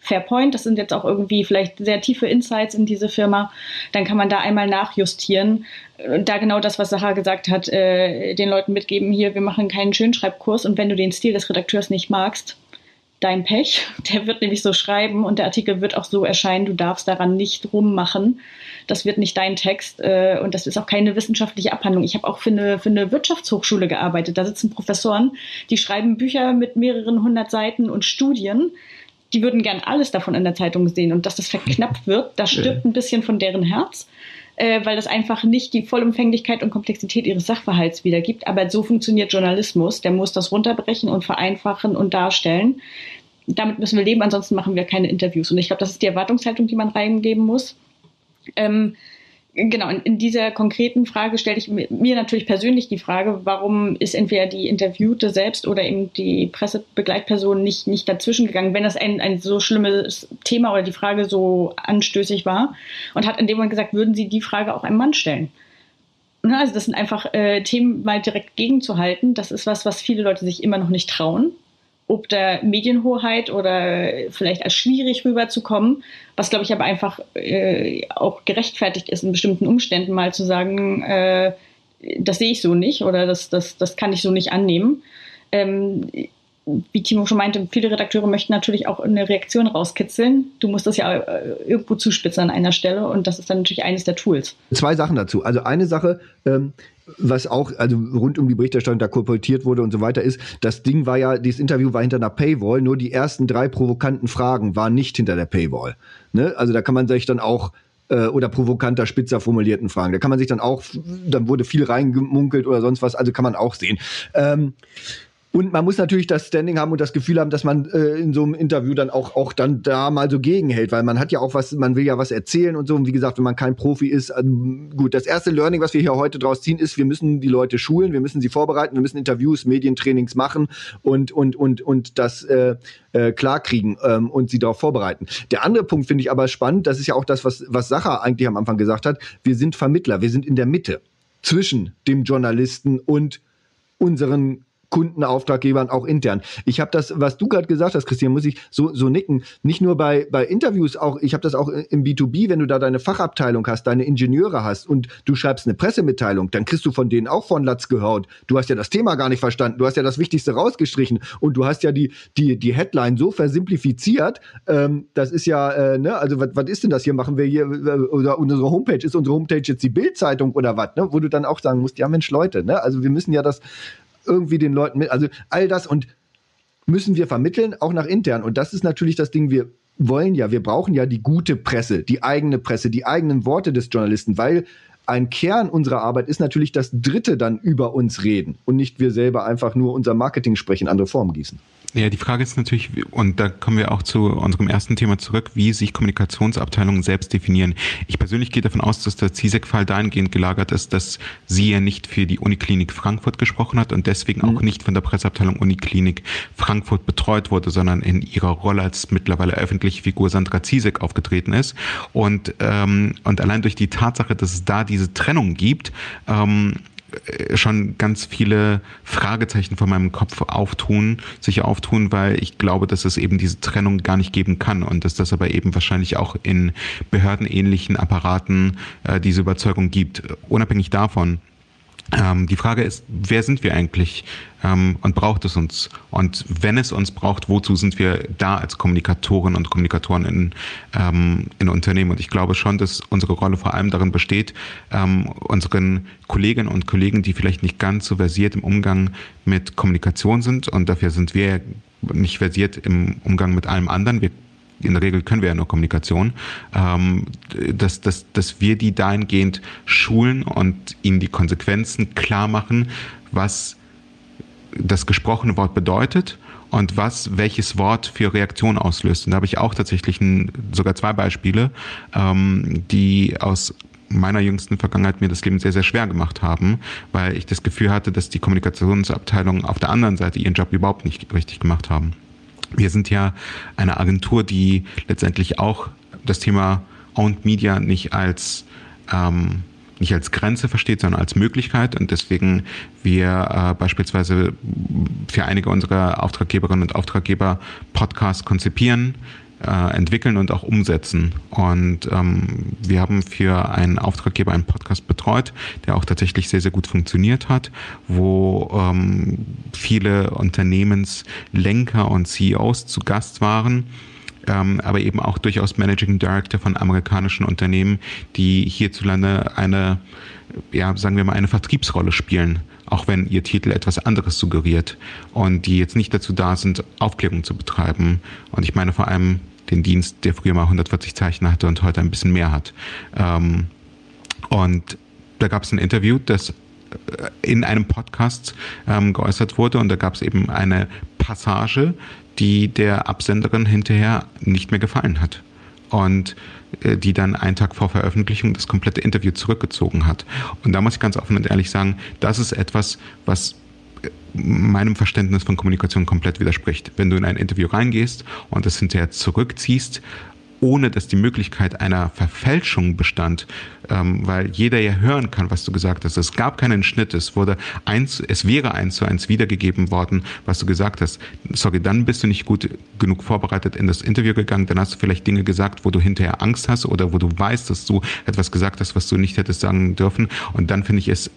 Fair point, das sind jetzt auch irgendwie vielleicht sehr tiefe Insights in diese Firma. Dann kann man da einmal nachjustieren. Da genau das, was Sacha gesagt hat, äh, den Leuten mitgeben, hier, wir machen keinen Schönschreibkurs und wenn du den Stil des Redakteurs nicht magst, dein Pech. Der wird nämlich so schreiben und der Artikel wird auch so erscheinen, du darfst daran nicht rummachen das wird nicht dein Text äh, und das ist auch keine wissenschaftliche Abhandlung. Ich habe auch für eine, für eine Wirtschaftshochschule gearbeitet. Da sitzen Professoren, die schreiben Bücher mit mehreren hundert Seiten und Studien. Die würden gern alles davon in der Zeitung sehen und dass das verknappt wird, da stirbt ein bisschen von deren Herz. Äh, weil das einfach nicht die Vollumfänglichkeit und Komplexität ihres Sachverhalts wiedergibt. Aber so funktioniert Journalismus. Der muss das runterbrechen und vereinfachen und darstellen. Damit müssen wir leben, ansonsten machen wir keine Interviews. Und ich glaube, das ist die Erwartungshaltung, die man reingeben muss. Ähm, genau, in, in, dieser konkreten Frage stelle ich mir natürlich persönlich die Frage, warum ist entweder die Interviewte selbst oder eben die Pressebegleitperson nicht, nicht dazwischen gegangen, wenn das ein, ein so schlimmes Thema oder die Frage so anstößig war und hat in dem Moment gesagt, würden Sie die Frage auch einem Mann stellen? Also das sind einfach äh, Themen mal direkt gegenzuhalten. Das ist was, was viele Leute sich immer noch nicht trauen ob der Medienhoheit oder vielleicht als schwierig rüberzukommen, was glaube ich aber einfach äh, auch gerechtfertigt ist, in bestimmten Umständen mal zu sagen, äh, das sehe ich so nicht oder das, das, das kann ich so nicht annehmen. Ähm, wie Timo schon meinte, viele Redakteure möchten natürlich auch eine Reaktion rauskitzeln. Du musst das ja äh, irgendwo zuspitzen an einer Stelle und das ist dann natürlich eines der Tools. Zwei Sachen dazu. Also eine Sache, ähm, was auch also rund um die Berichterstattung da kolportiert wurde und so weiter ist, das Ding war ja, dieses Interview war hinter einer Paywall, nur die ersten drei provokanten Fragen waren nicht hinter der Paywall. Ne? Also da kann man sich dann auch äh, oder provokanter, spitzer formulierten Fragen. Da kann man sich dann auch, dann wurde viel reingemunkelt oder sonst was, also kann man auch sehen. Ähm, und man muss natürlich das Standing haben und das Gefühl haben, dass man äh, in so einem Interview dann auch, auch dann da mal so gegenhält, weil man hat ja auch was, man will ja was erzählen und so. Und wie gesagt, wenn man kein Profi ist, äh, gut, das erste Learning, was wir hier heute draus ziehen, ist, wir müssen die Leute schulen, wir müssen sie vorbereiten, wir müssen Interviews, Medientrainings machen und, und, und, und das äh, äh, klarkriegen ähm, und sie darauf vorbereiten. Der andere Punkt finde ich aber spannend, das ist ja auch das, was, was Sacher eigentlich am Anfang gesagt hat. Wir sind Vermittler, wir sind in der Mitte zwischen dem Journalisten und unseren Kunden, Auftraggebern, auch intern. Ich habe das, was du gerade gesagt hast, Christian, muss ich so, so nicken. Nicht nur bei, bei Interviews, auch ich habe das auch im B2B, wenn du da deine Fachabteilung hast, deine Ingenieure hast und du schreibst eine Pressemitteilung, dann kriegst du von denen auch von Latz gehört. Du hast ja das Thema gar nicht verstanden, du hast ja das Wichtigste rausgestrichen und du hast ja die, die, die Headline so versimplifiziert. Ähm, das ist ja, äh, ne, also was ist denn das hier? Machen wir hier, äh, oder unsere Homepage, ist unsere Homepage jetzt die Bildzeitung oder was, ne? Wo du dann auch sagen musst, ja Mensch, Leute, ne? Also wir müssen ja das irgendwie den Leuten mit, also all das und müssen wir vermitteln, auch nach intern. Und das ist natürlich das Ding, wir wollen ja, wir brauchen ja die gute Presse, die eigene Presse, die eigenen Worte des Journalisten, weil ein Kern unserer Arbeit ist natürlich das Dritte dann über uns reden und nicht wir selber einfach nur unser Marketing sprechen, andere Formen gießen. Ja, die Frage ist natürlich, und da kommen wir auch zu unserem ersten Thema zurück, wie sich Kommunikationsabteilungen selbst definieren. Ich persönlich gehe davon aus, dass der CISEC-Fall dahingehend gelagert ist, dass sie ja nicht für die Uniklinik Frankfurt gesprochen hat und deswegen mhm. auch nicht von der Presseabteilung Uniklinik Frankfurt betreut wurde, sondern in ihrer Rolle als mittlerweile öffentliche Figur Sandra Zizek aufgetreten ist. Und, ähm, und allein durch die Tatsache, dass es da diese Trennung gibt, ähm, äh, schon ganz viele Fragezeichen vor meinem Kopf auftun, sich auftun, weil ich glaube, dass es eben diese Trennung gar nicht geben kann und dass das aber eben wahrscheinlich auch in behördenähnlichen Apparaten äh, diese Überzeugung gibt. Unabhängig davon, ähm, die Frage ist, wer sind wir eigentlich ähm, und braucht es uns? Und wenn es uns braucht, wozu sind wir da als Kommunikatoren und Kommunikatoren in, ähm, in Unternehmen? Und ich glaube schon, dass unsere Rolle vor allem darin besteht, ähm, unseren Kolleginnen und Kollegen, die vielleicht nicht ganz so versiert im Umgang mit Kommunikation sind, und dafür sind wir nicht versiert im Umgang mit allem anderen. Wir in der Regel können wir ja nur Kommunikation, ähm, dass, dass, dass wir die dahingehend schulen und ihnen die Konsequenzen klar machen, was das gesprochene Wort bedeutet und was welches Wort für Reaktion auslöst. Und da habe ich auch tatsächlich ein, sogar zwei Beispiele, ähm, die aus meiner jüngsten Vergangenheit mir das Leben sehr, sehr schwer gemacht haben, weil ich das Gefühl hatte, dass die Kommunikationsabteilungen auf der anderen Seite ihren Job überhaupt nicht richtig gemacht haben. Wir sind ja eine Agentur, die letztendlich auch das Thema Owned Media nicht als ähm, nicht als Grenze versteht, sondern als Möglichkeit. Und deswegen wir äh, beispielsweise für einige unserer Auftraggeberinnen und Auftraggeber Podcasts konzipieren, äh, entwickeln und auch umsetzen. Und ähm, wir haben für einen Auftraggeber einen Podcast betreut, der auch tatsächlich sehr, sehr gut funktioniert hat, wo ähm, viele Unternehmenslenker und CEOs zu Gast waren. Ähm, aber eben auch durchaus Managing Director von amerikanischen Unternehmen, die hierzulande eine, ja, sagen wir mal, eine Vertriebsrolle spielen auch wenn ihr Titel etwas anderes suggeriert und die jetzt nicht dazu da sind, Aufklärung zu betreiben. Und ich meine vor allem den Dienst, der früher mal 140 Zeichen hatte und heute ein bisschen mehr hat. Ähm, und da gab es ein Interview, das äh, in einem Podcast ähm, geäußert wurde und da gab es eben eine Passage, die der Absenderin hinterher nicht mehr gefallen hat und äh, die dann einen Tag vor Veröffentlichung das komplette Interview zurückgezogen hat. Und da muss ich ganz offen und ehrlich sagen, das ist etwas, was meinem Verständnis von Kommunikation komplett widerspricht. Wenn du in ein Interview reingehst und es hinterher zurückziehst, ohne dass die Möglichkeit einer Verfälschung bestand, ähm, weil jeder ja hören kann, was du gesagt hast. Es gab keinen Schnitt, es wurde eins, es wäre eins zu eins wiedergegeben worden, was du gesagt hast. Sorry, dann bist du nicht gut genug vorbereitet in das Interview gegangen, dann hast du vielleicht Dinge gesagt, wo du hinterher Angst hast oder wo du weißt, dass du etwas gesagt hast, was du nicht hättest sagen dürfen. Und dann finde ich es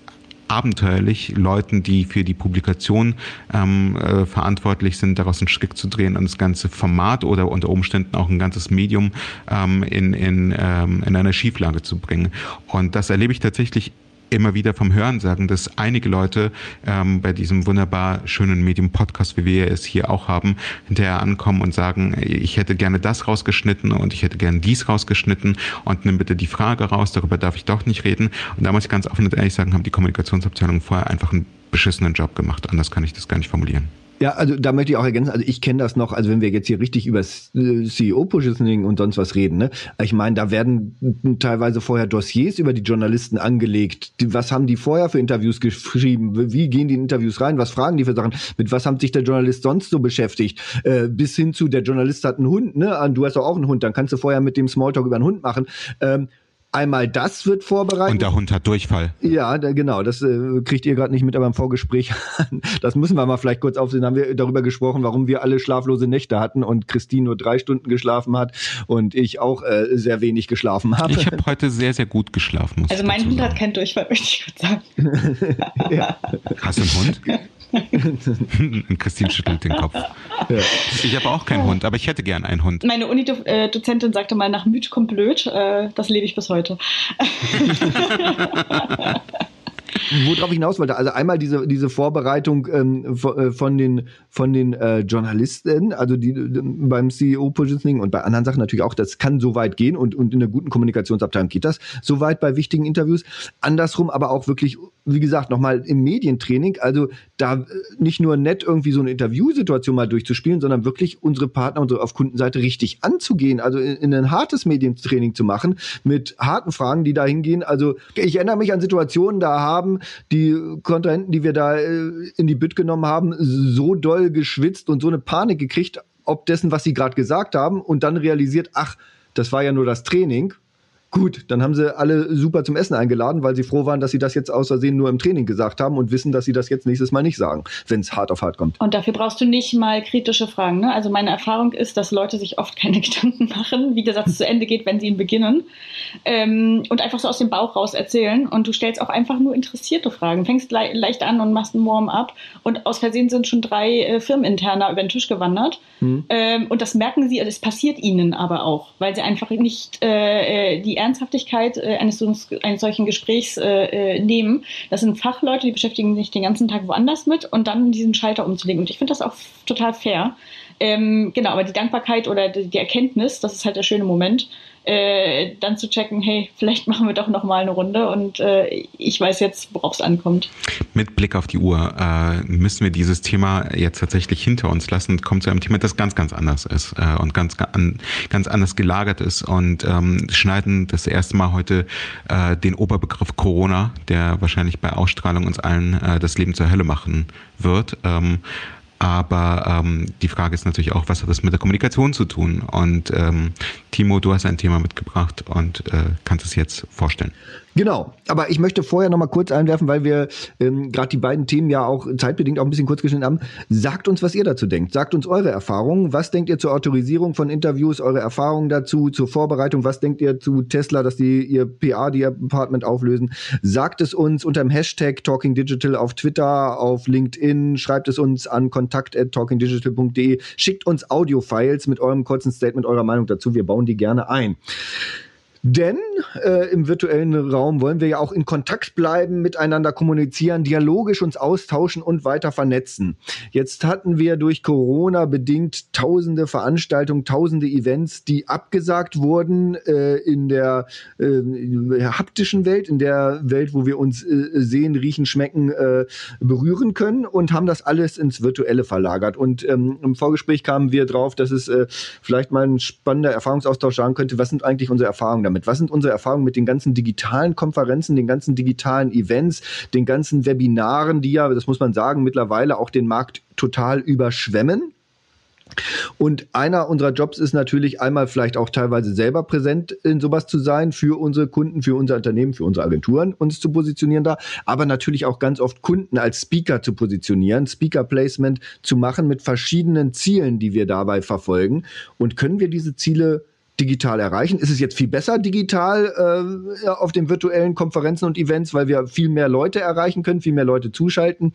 abenteuerlich, Leuten, die für die Publikation ähm, äh, verantwortlich sind, daraus einen Strick zu drehen und das ganze Format oder unter Umständen auch ein ganzes Medium ähm, in, in, ähm, in eine Schieflage zu bringen. Und das erlebe ich tatsächlich immer wieder vom Hören sagen, dass einige Leute ähm, bei diesem wunderbar schönen Medium-Podcast, wie wir es hier auch haben, hinterher ankommen und sagen, ich hätte gerne das rausgeschnitten und ich hätte gerne dies rausgeschnitten und nimm bitte die Frage raus, darüber darf ich doch nicht reden. Und da muss ich ganz offen und ehrlich sagen, haben die Kommunikationsabteilungen vorher einfach einen beschissenen Job gemacht. Anders kann ich das gar nicht formulieren. Ja, also da möchte ich auch ergänzen, also ich kenne das noch, also wenn wir jetzt hier richtig über CEO-Positioning und sonst was reden, ne? Ich meine, da werden teilweise vorher Dossiers über die Journalisten angelegt. was haben die vorher für Interviews geschrieben? Wie gehen die in Interviews rein? Was fragen die für Sachen? Mit was haben sich der Journalist sonst so beschäftigt? Äh, bis hin zu, der Journalist hat einen Hund, ne? Du hast doch auch einen Hund, dann kannst du vorher mit dem Smalltalk über einen Hund machen. Ähm, Einmal das wird vorbereitet. Und der Hund hat Durchfall. Ja, da, genau. Das äh, kriegt ihr gerade nicht mit, aber im Vorgespräch. das müssen wir mal vielleicht kurz aufsehen. Haben wir darüber gesprochen, warum wir alle schlaflose Nächte hatten und Christine nur drei Stunden geschlafen hat und ich auch äh, sehr wenig geschlafen habe. Ich habe heute sehr, sehr gut geschlafen. also mein Hund hat keinen Durchfall, möchte ich kurz sagen. ja. Hast du einen Hund? Und Christine schüttelt den Kopf. Ja. Ich habe auch keinen Hund, aber ich hätte gern einen Hund. Meine Unidozentin sagte mal, nach Müd kommt blöd. Äh, das lebe ich bis heute. worauf ich hinaus wollte, also einmal diese, diese Vorbereitung ähm, äh, von den, von den äh, Journalisten, also die, beim CEO-Positioning und bei anderen Sachen natürlich auch, das kann so weit gehen und, und in einer guten Kommunikationsabteilung geht das so weit bei wichtigen Interviews. Andersrum aber auch wirklich, wie gesagt, nochmal im Medientraining, also da äh, nicht nur nett irgendwie so eine Interviewsituation mal durchzuspielen, sondern wirklich unsere Partner unsere auf Kundenseite richtig anzugehen, also in, in ein hartes Medientraining zu machen mit harten Fragen, die da hingehen. Also ich erinnere mich an Situationen, da haben die Kontrahenten, die wir da äh, in die Bütt genommen haben, so doll geschwitzt und so eine Panik gekriegt, ob dessen, was sie gerade gesagt haben und dann realisiert, ach, das war ja nur das Training Gut, dann haben sie alle super zum Essen eingeladen, weil sie froh waren, dass sie das jetzt aus Versehen nur im Training gesagt haben und wissen, dass sie das jetzt nächstes Mal nicht sagen, wenn es hart auf hart kommt. Und dafür brauchst du nicht mal kritische Fragen. Ne? Also meine Erfahrung ist, dass Leute sich oft keine Gedanken machen, wie der Satz zu Ende geht, wenn sie ihn beginnen ähm, und einfach so aus dem Bauch raus erzählen. Und du stellst auch einfach nur interessierte Fragen. Fängst le leicht an und machst ein Warm-up und aus Versehen sind schon drei äh, Firmeninterner über den Tisch gewandert. Hm. Ähm, und das merken sie, also es passiert ihnen aber auch, weil sie einfach nicht äh, äh die Ernsthaftigkeit äh, eines, eines solchen Gesprächs äh, äh, nehmen. Das sind Fachleute, die beschäftigen sich den ganzen Tag woanders mit und dann diesen Schalter umzulegen. Und ich finde das auch total fair. Ähm, genau, aber die Dankbarkeit oder die, die Erkenntnis, das ist halt der schöne Moment, äh, dann zu checken, hey, vielleicht machen wir doch noch mal eine Runde und äh, ich weiß jetzt, worauf es ankommt. Mit Blick auf die Uhr äh, müssen wir dieses Thema jetzt tatsächlich hinter uns lassen und kommen zu einem Thema, das ganz, ganz anders ist äh, und ganz, ganz anders gelagert ist und ähm, schneiden das erste Mal heute äh, den Oberbegriff Corona, der wahrscheinlich bei Ausstrahlung uns allen äh, das Leben zur Hölle machen wird. Ähm, aber ähm, die Frage ist natürlich auch, was hat das mit der Kommunikation zu tun? Und ähm, Timo, du hast ein Thema mitgebracht und äh, kannst es jetzt vorstellen. Genau, aber ich möchte vorher noch mal kurz einwerfen, weil wir ähm, gerade die beiden Themen ja auch zeitbedingt auch ein bisschen kurz geschnitten haben. Sagt uns, was ihr dazu denkt. Sagt uns eure Erfahrungen. Was denkt ihr zur Autorisierung von Interviews, eure Erfahrungen dazu, zur Vorbereitung? Was denkt ihr zu Tesla, dass die ihr PA, die Apartment auflösen? Sagt es uns unter dem Hashtag Talking Digital auf Twitter, auf LinkedIn. Schreibt es uns an kontakt@talkingdigital.de. Schickt uns Audiofiles mit eurem kurzen Statement, eurer Meinung dazu. Wir bauen die gerne ein. Denn äh, im virtuellen Raum wollen wir ja auch in Kontakt bleiben, miteinander kommunizieren, dialogisch uns austauschen und weiter vernetzen. Jetzt hatten wir durch Corona bedingt tausende Veranstaltungen, tausende Events, die abgesagt wurden äh, in der äh, haptischen Welt, in der Welt, wo wir uns äh, sehen, riechen, schmecken, äh, berühren können und haben das alles ins Virtuelle verlagert. Und ähm, im Vorgespräch kamen wir drauf, dass es äh, vielleicht mal ein spannender Erfahrungsaustausch sein könnte. Was sind eigentlich unsere Erfahrungen damit? Damit? Was sind unsere Erfahrungen mit den ganzen digitalen Konferenzen, den ganzen digitalen Events, den ganzen Webinaren, die ja, das muss man sagen, mittlerweile auch den Markt total überschwemmen? Und einer unserer Jobs ist natürlich einmal vielleicht auch teilweise selber präsent in sowas zu sein, für unsere Kunden, für unser Unternehmen, für unsere Agenturen uns zu positionieren da, aber natürlich auch ganz oft Kunden als Speaker zu positionieren, Speaker Placement zu machen mit verschiedenen Zielen, die wir dabei verfolgen. Und können wir diese Ziele digital erreichen? Ist es jetzt viel besser digital äh, auf den virtuellen Konferenzen und Events, weil wir viel mehr Leute erreichen können, viel mehr Leute zuschalten?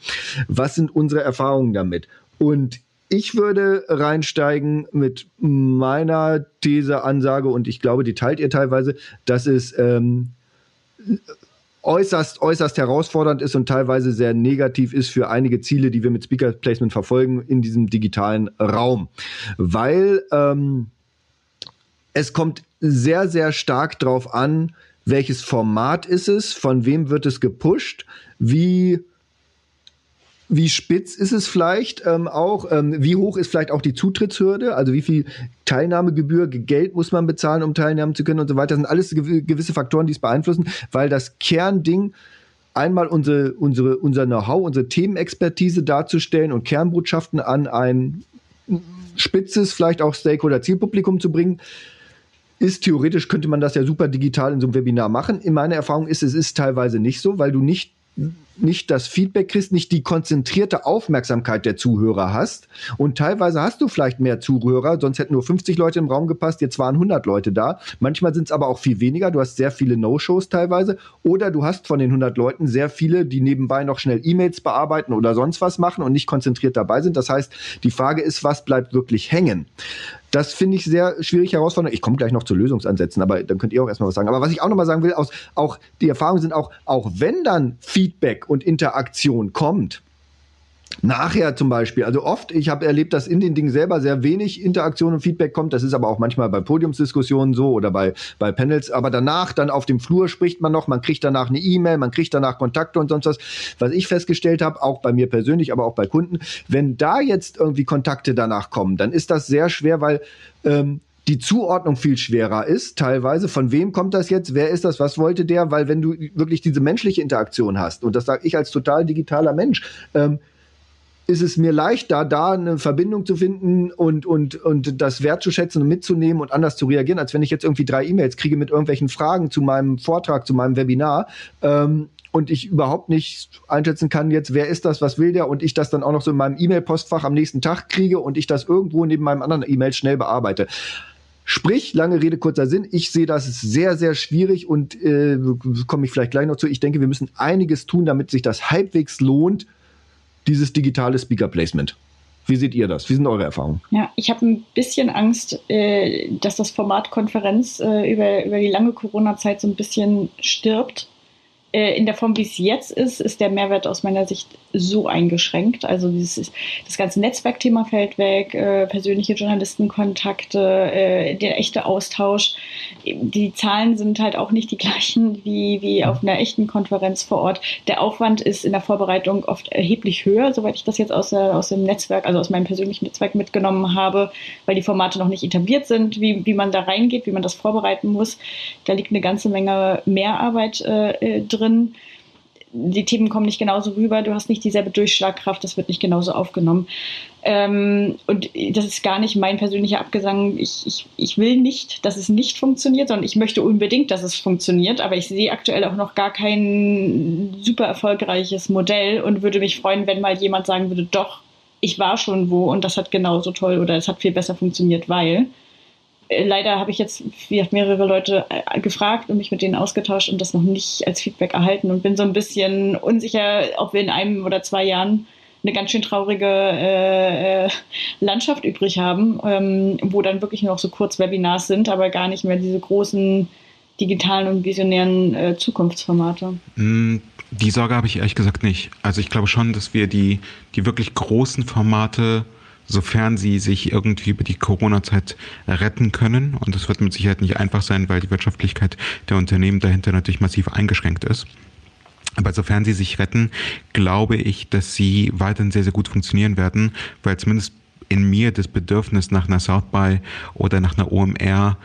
Was sind unsere Erfahrungen damit? Und ich würde reinsteigen mit meiner These, Ansage, und ich glaube, die teilt ihr teilweise, dass es ähm, äußerst, äußerst herausfordernd ist und teilweise sehr negativ ist für einige Ziele, die wir mit Speaker Placement verfolgen in diesem digitalen Raum. Weil ähm, es kommt sehr, sehr stark drauf an, welches Format ist es, von wem wird es gepusht, wie wie spitz ist es vielleicht ähm, auch? Ähm, wie hoch ist vielleicht auch die Zutrittshürde? Also wie viel Teilnahmegebühr, Geld muss man bezahlen, um teilnehmen zu können und so weiter? Das sind alles gewisse Faktoren, die es beeinflussen, weil das Kernding einmal unsere, unsere, unser Know-how, unsere Themenexpertise darzustellen und Kernbotschaften an ein spitzes, vielleicht auch Stakeholder-Zielpublikum zu bringen, ist theoretisch könnte man das ja super digital in so einem Webinar machen. In meiner Erfahrung ist es ist teilweise nicht so, weil du nicht nicht das Feedback kriegst, nicht die konzentrierte Aufmerksamkeit der Zuhörer hast. Und teilweise hast du vielleicht mehr Zuhörer, sonst hätten nur 50 Leute im Raum gepasst, jetzt waren 100 Leute da. Manchmal sind es aber auch viel weniger. Du hast sehr viele No-Shows teilweise. Oder du hast von den 100 Leuten sehr viele, die nebenbei noch schnell E-Mails bearbeiten oder sonst was machen und nicht konzentriert dabei sind. Das heißt, die Frage ist, was bleibt wirklich hängen? Das finde ich sehr schwierig herausfordernd. Ich komme gleich noch zu Lösungsansätzen, aber dann könnt ihr auch erstmal was sagen. Aber was ich auch nochmal sagen will, aus, auch die Erfahrungen sind auch, auch wenn dann Feedback und Interaktion kommt, Nachher zum Beispiel, also oft, ich habe erlebt, dass in den Dingen selber sehr wenig Interaktion und Feedback kommt. Das ist aber auch manchmal bei Podiumsdiskussionen so oder bei, bei Panels. Aber danach, dann auf dem Flur spricht man noch, man kriegt danach eine E-Mail, man kriegt danach Kontakte und sonst was. Was ich festgestellt habe, auch bei mir persönlich, aber auch bei Kunden, wenn da jetzt irgendwie Kontakte danach kommen, dann ist das sehr schwer, weil ähm, die Zuordnung viel schwerer ist, teilweise. Von wem kommt das jetzt? Wer ist das? Was wollte der? Weil wenn du wirklich diese menschliche Interaktion hast, und das sage ich als total digitaler Mensch, ähm, ist es mir leichter, da eine Verbindung zu finden und, und, und das wertzuschätzen und mitzunehmen und anders zu reagieren, als wenn ich jetzt irgendwie drei E-Mails kriege mit irgendwelchen Fragen zu meinem Vortrag, zu meinem Webinar. Ähm, und ich überhaupt nicht einschätzen kann jetzt, wer ist das, was will der und ich das dann auch noch so in meinem E-Mail-Postfach am nächsten Tag kriege und ich das irgendwo neben meinem anderen E-Mail schnell bearbeite. Sprich, lange Rede, kurzer Sinn, ich sehe das sehr, sehr schwierig und äh, komme ich vielleicht gleich noch zu. Ich denke, wir müssen einiges tun, damit sich das halbwegs lohnt, dieses digitale Speaker Placement. Wie seht ihr das? Wie sind eure Erfahrungen? Ja, ich habe ein bisschen Angst, äh, dass das Format Konferenz äh, über, über die lange Corona-Zeit so ein bisschen stirbt in der Form, wie es jetzt ist, ist der Mehrwert aus meiner Sicht so eingeschränkt. Also dieses, das ganze Netzwerkthema fällt weg, äh, persönliche Journalistenkontakte, äh, der echte Austausch. Die Zahlen sind halt auch nicht die gleichen wie, wie auf einer echten Konferenz vor Ort. Der Aufwand ist in der Vorbereitung oft erheblich höher, soweit ich das jetzt aus, der, aus dem Netzwerk, also aus meinem persönlichen Netzwerk mitgenommen habe, weil die Formate noch nicht etabliert sind, wie, wie man da reingeht, wie man das vorbereiten muss. Da liegt eine ganze Menge Mehrarbeit äh, drin drin. Die Themen kommen nicht genauso rüber, du hast nicht dieselbe Durchschlagkraft, das wird nicht genauso aufgenommen. Ähm, und das ist gar nicht mein persönlicher Abgesang. Ich, ich, ich will nicht, dass es nicht funktioniert, sondern ich möchte unbedingt, dass es funktioniert. Aber ich sehe aktuell auch noch gar kein super erfolgreiches Modell und würde mich freuen, wenn mal jemand sagen würde, doch, ich war schon wo und das hat genauso toll oder es hat viel besser funktioniert, weil. Äh, leider habe ich jetzt mehrere Leute äh, gefragt und mich mit denen ausgetauscht und das noch nicht als Feedback erhalten und bin so ein bisschen unsicher, ob wir in einem oder zwei Jahren eine ganz schön traurige äh, äh, Landschaft übrig haben, ähm, wo dann wirklich nur noch so kurz Webinars sind, aber gar nicht mehr diese großen digitalen und visionären äh, Zukunftsformate. Mm, die Sorge habe ich ehrlich gesagt nicht. Also ich glaube schon, dass wir die, die wirklich großen Formate sofern sie sich irgendwie über die Corona-Zeit retten können. Und das wird mit Sicherheit nicht einfach sein, weil die Wirtschaftlichkeit der Unternehmen dahinter natürlich massiv eingeschränkt ist. Aber sofern sie sich retten, glaube ich, dass sie weiterhin sehr, sehr gut funktionieren werden, weil zumindest in mir das Bedürfnis nach einer South by oder nach einer OMR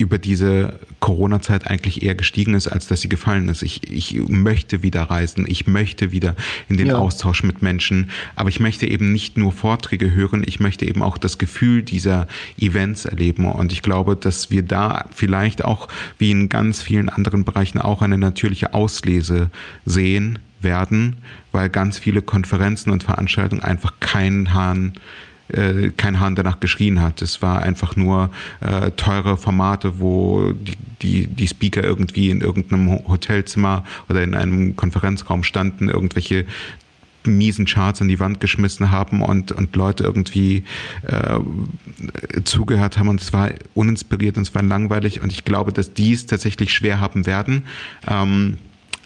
über diese Corona-Zeit eigentlich eher gestiegen ist, als dass sie gefallen ist. Ich, ich möchte wieder reisen, ich möchte wieder in den ja. Austausch mit Menschen, aber ich möchte eben nicht nur Vorträge hören, ich möchte eben auch das Gefühl dieser Events erleben. Und ich glaube, dass wir da vielleicht auch, wie in ganz vielen anderen Bereichen, auch eine natürliche Auslese sehen werden, weil ganz viele Konferenzen und Veranstaltungen einfach keinen Hahn äh, kein Hahn danach geschrien hat. Es war einfach nur äh, teure Formate, wo die, die, die Speaker irgendwie in irgendeinem Hotelzimmer oder in einem Konferenzraum standen, irgendwelche miesen Charts an die Wand geschmissen haben und, und Leute irgendwie äh, zugehört haben und es war uninspiriert und es war langweilig und ich glaube, dass die es tatsächlich schwer haben werden. Ähm,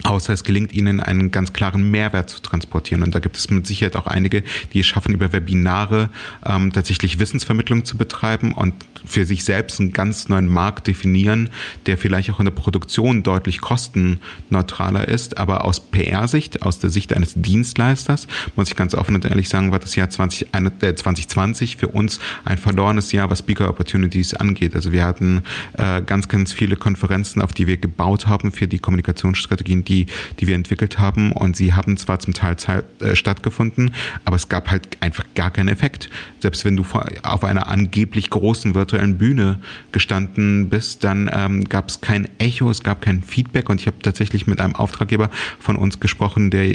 außer es gelingt ihnen einen ganz klaren Mehrwert zu transportieren. Und da gibt es mit Sicherheit auch einige, die es schaffen, über Webinare ähm, tatsächlich Wissensvermittlung zu betreiben und für sich selbst einen ganz neuen Markt definieren, der vielleicht auch in der Produktion deutlich kostenneutraler ist. Aber aus PR-Sicht, aus der Sicht eines Dienstleisters, muss ich ganz offen und ehrlich sagen, war das Jahr 20, äh, 2020 für uns ein verlorenes Jahr, was Speaker Opportunities angeht. Also wir hatten äh, ganz, ganz viele Konferenzen, auf die wir gebaut haben für die Kommunikationsstrategien, die, die wir entwickelt haben. Und sie haben zwar zum Teil Zeit, äh, stattgefunden, aber es gab halt einfach gar keinen Effekt. Selbst wenn du auf einer angeblich großen virtuellen Bühne gestanden bist, dann ähm, gab es kein Echo, es gab kein Feedback. Und ich habe tatsächlich mit einem Auftraggeber von uns gesprochen, der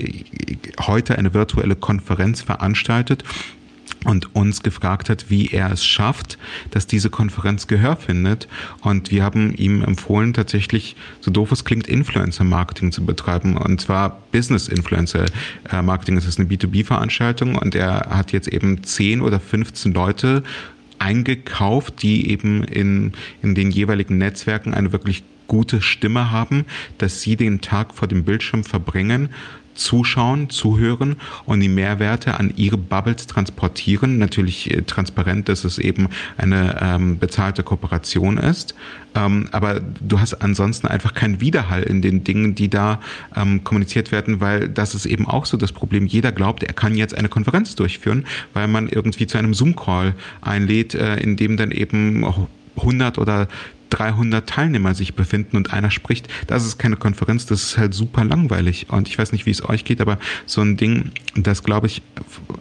heute eine virtuelle Konferenz veranstaltet und uns gefragt hat, wie er es schafft, dass diese Konferenz Gehör findet. Und wir haben ihm empfohlen, tatsächlich, so doof es klingt, Influencer-Marketing zu betreiben. Und zwar Business-Influencer-Marketing. Es ist eine B2B-Veranstaltung und er hat jetzt eben 10 oder 15 Leute eingekauft, die eben in, in den jeweiligen Netzwerken eine wirklich gute Stimme haben, dass sie den Tag vor dem Bildschirm verbringen zuschauen, zuhören und die Mehrwerte an ihre Bubbles transportieren. Natürlich äh, transparent, dass es eben eine ähm, bezahlte Kooperation ist. Ähm, aber du hast ansonsten einfach keinen Widerhall in den Dingen, die da ähm, kommuniziert werden, weil das ist eben auch so das Problem. Jeder glaubt, er kann jetzt eine Konferenz durchführen, weil man irgendwie zu einem Zoom-Call einlädt, äh, in dem dann eben 100 oder 300 Teilnehmer sich befinden und einer spricht, das ist keine Konferenz, das ist halt super langweilig. Und ich weiß nicht, wie es euch geht, aber so ein Ding, das glaube ich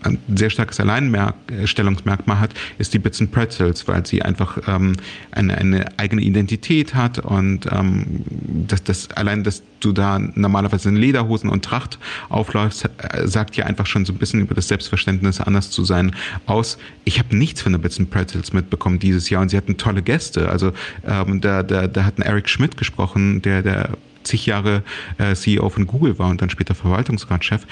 ein sehr starkes Alleinstellungsmerkmal hat, ist die Bits and Pretzels, weil sie einfach ähm, eine, eine eigene Identität hat und ähm, das, das allein das du da normalerweise in Lederhosen und Tracht aufläufst, äh, sagt ja einfach schon so ein bisschen über das Selbstverständnis, anders zu sein, aus. Ich habe nichts von der Bits and Pretzels mitbekommen dieses Jahr und sie hatten tolle Gäste. Also ähm, da, da, da hat ein Eric Schmidt gesprochen, der, der zig Jahre äh, CEO von Google war und dann später Verwaltungsratschef.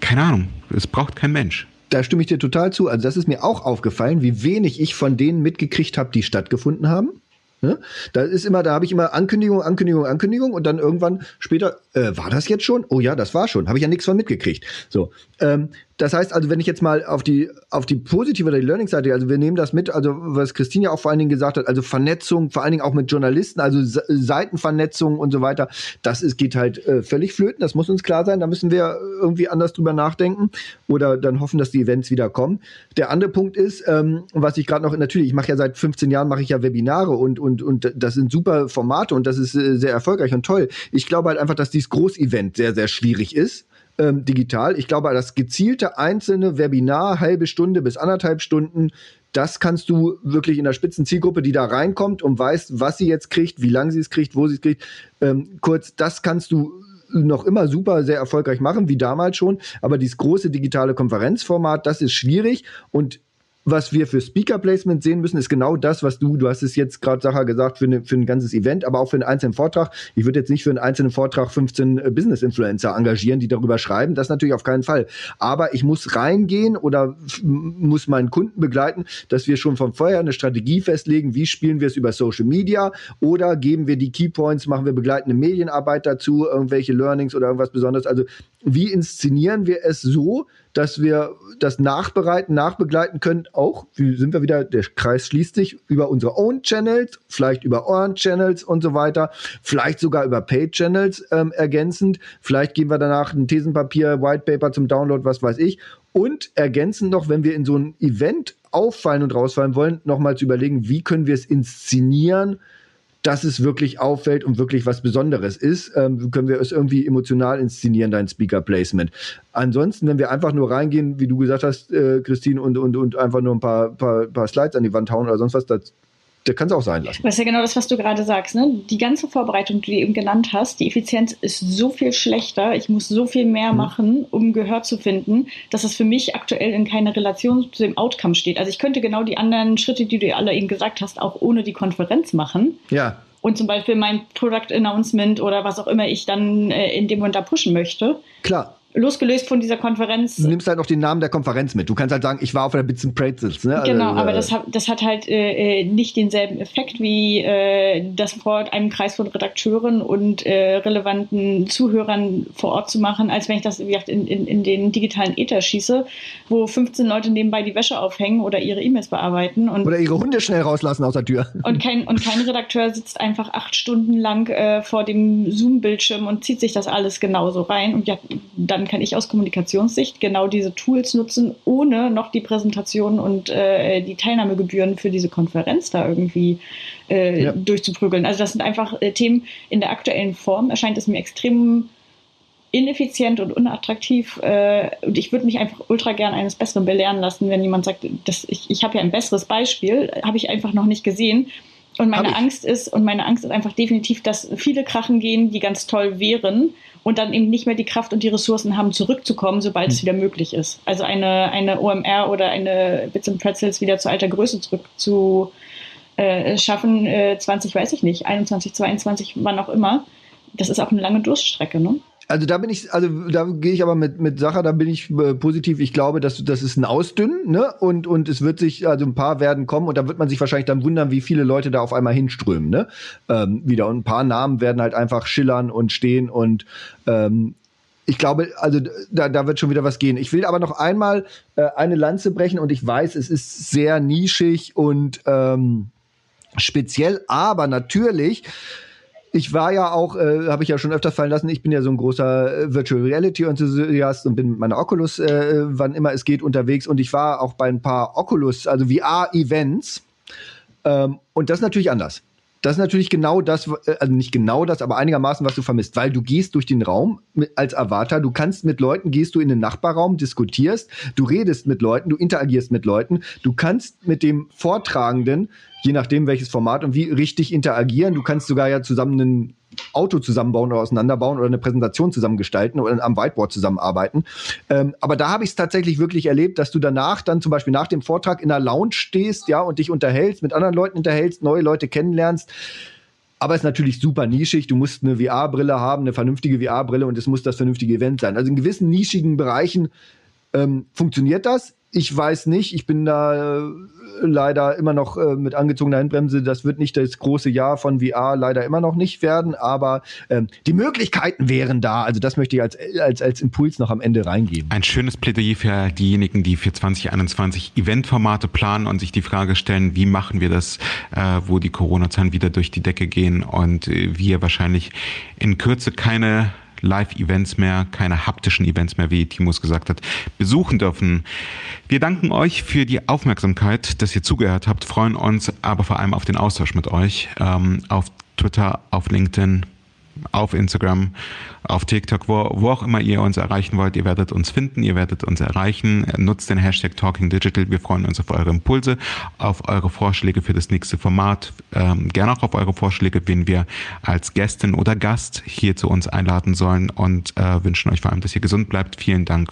Keine Ahnung, es braucht kein Mensch da stimme ich dir total zu. Also das ist mir auch aufgefallen, wie wenig ich von denen mitgekriegt habe, die stattgefunden haben. Ne? Da ist immer, da habe ich immer Ankündigung, Ankündigung, Ankündigung und dann irgendwann später, äh, war das jetzt schon? Oh ja, das war schon. Habe ich ja nichts von mitgekriegt. So, ähm, das heißt also, wenn ich jetzt mal auf die, auf die positive oder die Learning-Seite, also wir nehmen das mit, also was Christine ja auch vor allen Dingen gesagt hat, also Vernetzung, vor allen Dingen auch mit Journalisten, also Seitenvernetzung und so weiter, das ist, geht halt äh, völlig flöten, das muss uns klar sein, da müssen wir irgendwie anders drüber nachdenken oder dann hoffen, dass die Events wieder kommen. Der andere Punkt ist, ähm, was ich gerade noch, natürlich, ich mache ja seit 15 Jahren, mache ich ja Webinare und, und, und das sind super Formate und das ist äh, sehr erfolgreich und toll. Ich glaube halt einfach, dass dieses Großevent sehr, sehr schwierig ist ähm, digital. Ich glaube, das gezielte einzelne Webinar, halbe Stunde bis anderthalb Stunden, das kannst du wirklich in der Spitzenzielgruppe, die da reinkommt und weiß, was sie jetzt kriegt, wie lange sie es kriegt, wo sie es kriegt. Ähm, kurz, das kannst du noch immer super sehr erfolgreich machen, wie damals schon. Aber dieses große digitale Konferenzformat, das ist schwierig und was wir für Speaker Placement sehen müssen, ist genau das, was du, du hast es jetzt gerade Sacher gesagt, für, eine, für ein ganzes Event, aber auch für einen einzelnen Vortrag. Ich würde jetzt nicht für einen einzelnen Vortrag 15 äh, Business Influencer engagieren, die darüber schreiben. Das natürlich auf keinen Fall. Aber ich muss reingehen oder muss meinen Kunden begleiten, dass wir schon von vorher eine Strategie festlegen, wie spielen wir es über Social Media oder geben wir die Keypoints, machen wir begleitende Medienarbeit dazu, irgendwelche Learnings oder irgendwas Besonderes. Also wie inszenieren wir es so, dass wir das nachbereiten, nachbegleiten können, auch, wie sind wir wieder, der Kreis schließt sich, über unsere Own Channels, vielleicht über euren Channels und so weiter, vielleicht sogar über Paid Channels ähm, ergänzend, vielleicht geben wir danach ein Thesenpapier, White Paper zum Download, was weiß ich, und ergänzen noch, wenn wir in so ein Event auffallen und rausfallen wollen, nochmal zu überlegen, wie können wir es inszenieren, dass es wirklich auffällt und wirklich was Besonderes ist, ähm, können wir es irgendwie emotional inszenieren, dein Speaker-Placement. Ansonsten, wenn wir einfach nur reingehen, wie du gesagt hast, äh, Christine, und, und, und einfach nur ein paar, paar, paar Slides an die Wand hauen oder sonst was, das das kannst du auch sein lassen. Das ist ja genau das, was du gerade sagst. Ne? Die ganze Vorbereitung, die du eben genannt hast, die Effizienz ist so viel schlechter. Ich muss so viel mehr mhm. machen, um Gehör zu finden, dass es für mich aktuell in keiner Relation zu dem Outcome steht. Also ich könnte genau die anderen Schritte, die du alle eben gesagt hast, auch ohne die Konferenz machen. Ja. Und zum Beispiel mein Product Announcement oder was auch immer ich dann äh, in dem Moment da pushen möchte. Klar losgelöst von dieser Konferenz. Du nimmst halt noch den Namen der Konferenz mit. Du kannst halt sagen, ich war auf der Bits and Pretzels. Ne? Genau, also, aber äh, das hat, das hat halt äh, äh, nicht denselben Effekt wie äh, das vor einem Kreis von Redakteuren und äh, relevanten Zuhörern vor Ort zu machen, als wenn ich das wie gesagt, in, in, in den digitalen Ether schieße, wo 15 Leute nebenbei die Wäsche aufhängen oder ihre E-Mails bearbeiten. Und, oder ihre Hunde schnell rauslassen aus der Tür. Und kein, und kein Redakteur sitzt einfach acht Stunden lang äh, vor dem Zoom-Bildschirm und zieht sich das alles genauso rein. Und ja, dann dann kann ich aus Kommunikationssicht genau diese Tools nutzen, ohne noch die Präsentation und äh, die Teilnahmegebühren für diese Konferenz da irgendwie äh, ja. durchzuprügeln. Also das sind einfach äh, Themen in der aktuellen Form, erscheint es mir extrem ineffizient und unattraktiv. Äh, und ich würde mich einfach ultra gern eines Besseren belehren lassen, wenn jemand sagt, dass ich, ich habe ja ein besseres Beispiel, habe ich einfach noch nicht gesehen. Und meine Angst ist, und meine Angst ist einfach definitiv, dass viele Krachen gehen, die ganz toll wären und dann eben nicht mehr die Kraft und die Ressourcen haben, zurückzukommen, sobald mhm. es hm. wieder möglich ist. Also eine, eine OMR oder eine Bits and Pretzels wieder zu alter Größe zurück zu äh, schaffen, äh, 20, weiß ich nicht, 21, 22, wann auch immer. Das ist auch eine lange Durststrecke, ne? Also da bin ich, also da gehe ich aber mit mit Sache, da bin ich äh, positiv. Ich glaube, dass das ist ein Ausdünnen, ne? Und und es wird sich, also ein paar werden kommen und da wird man sich wahrscheinlich dann wundern, wie viele Leute da auf einmal hinströmen, ne? Ähm, wieder und ein paar Namen werden halt einfach schillern und stehen und ähm, ich glaube, also da, da wird schon wieder was gehen. Ich will aber noch einmal äh, eine Lanze brechen und ich weiß, es ist sehr nischig und ähm, speziell, aber natürlich ich war ja auch, äh, habe ich ja schon öfter fallen lassen, ich bin ja so ein großer äh, Virtual Reality Enthusiast und bin mit meiner Oculus, äh, wann immer es geht, unterwegs. Und ich war auch bei ein paar Oculus, also VR-Events. Ähm, und das ist natürlich anders. Das ist natürlich genau das, äh, also nicht genau das, aber einigermaßen, was du vermisst, weil du gehst durch den Raum als Avatar, du kannst mit Leuten, gehst du in den Nachbarraum, diskutierst, du redest mit Leuten, du interagierst mit Leuten, du kannst mit dem Vortragenden je nachdem welches Format und wie richtig interagieren. Du kannst sogar ja zusammen ein Auto zusammenbauen oder auseinanderbauen oder eine Präsentation zusammengestalten oder am Whiteboard zusammenarbeiten. Ähm, aber da habe ich es tatsächlich wirklich erlebt, dass du danach dann zum Beispiel nach dem Vortrag in einer Lounge stehst, ja, und dich unterhältst, mit anderen Leuten unterhältst, neue Leute kennenlernst. Aber es ist natürlich super nischig. Du musst eine VR-Brille haben, eine vernünftige VR-Brille und es muss das vernünftige Event sein. Also in gewissen nischigen Bereichen ähm, funktioniert das. Ich weiß nicht, ich bin da äh, leider immer noch äh, mit angezogener Handbremse. Das wird nicht das große Jahr von VR leider immer noch nicht werden, aber ähm, die Möglichkeiten wären da. Also das möchte ich als, als, als Impuls noch am Ende reingeben. Ein schönes Plädoyer für diejenigen, die für 2021 Eventformate planen und sich die Frage stellen, wie machen wir das, äh, wo die Corona-Zahlen wieder durch die Decke gehen und äh, wir wahrscheinlich in Kürze keine Live-Events mehr, keine haptischen Events mehr, wie Timus gesagt hat, besuchen dürfen. Wir danken euch für die Aufmerksamkeit, dass ihr zugehört habt, freuen uns aber vor allem auf den Austausch mit euch ähm, auf Twitter, auf LinkedIn, auf Instagram, auf TikTok, wo, wo auch immer ihr uns erreichen wollt. Ihr werdet uns finden, ihr werdet uns erreichen. Nutzt den Hashtag Talking Digital. Wir freuen uns auf eure Impulse, auf eure Vorschläge für das nächste Format. Ähm, gerne auch auf eure Vorschläge, wen wir als Gästin oder Gast hier zu uns einladen sollen und äh, wünschen euch vor allem, dass ihr gesund bleibt. Vielen Dank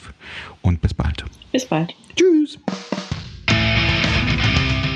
und bis bald. Bis bald. Tschüss.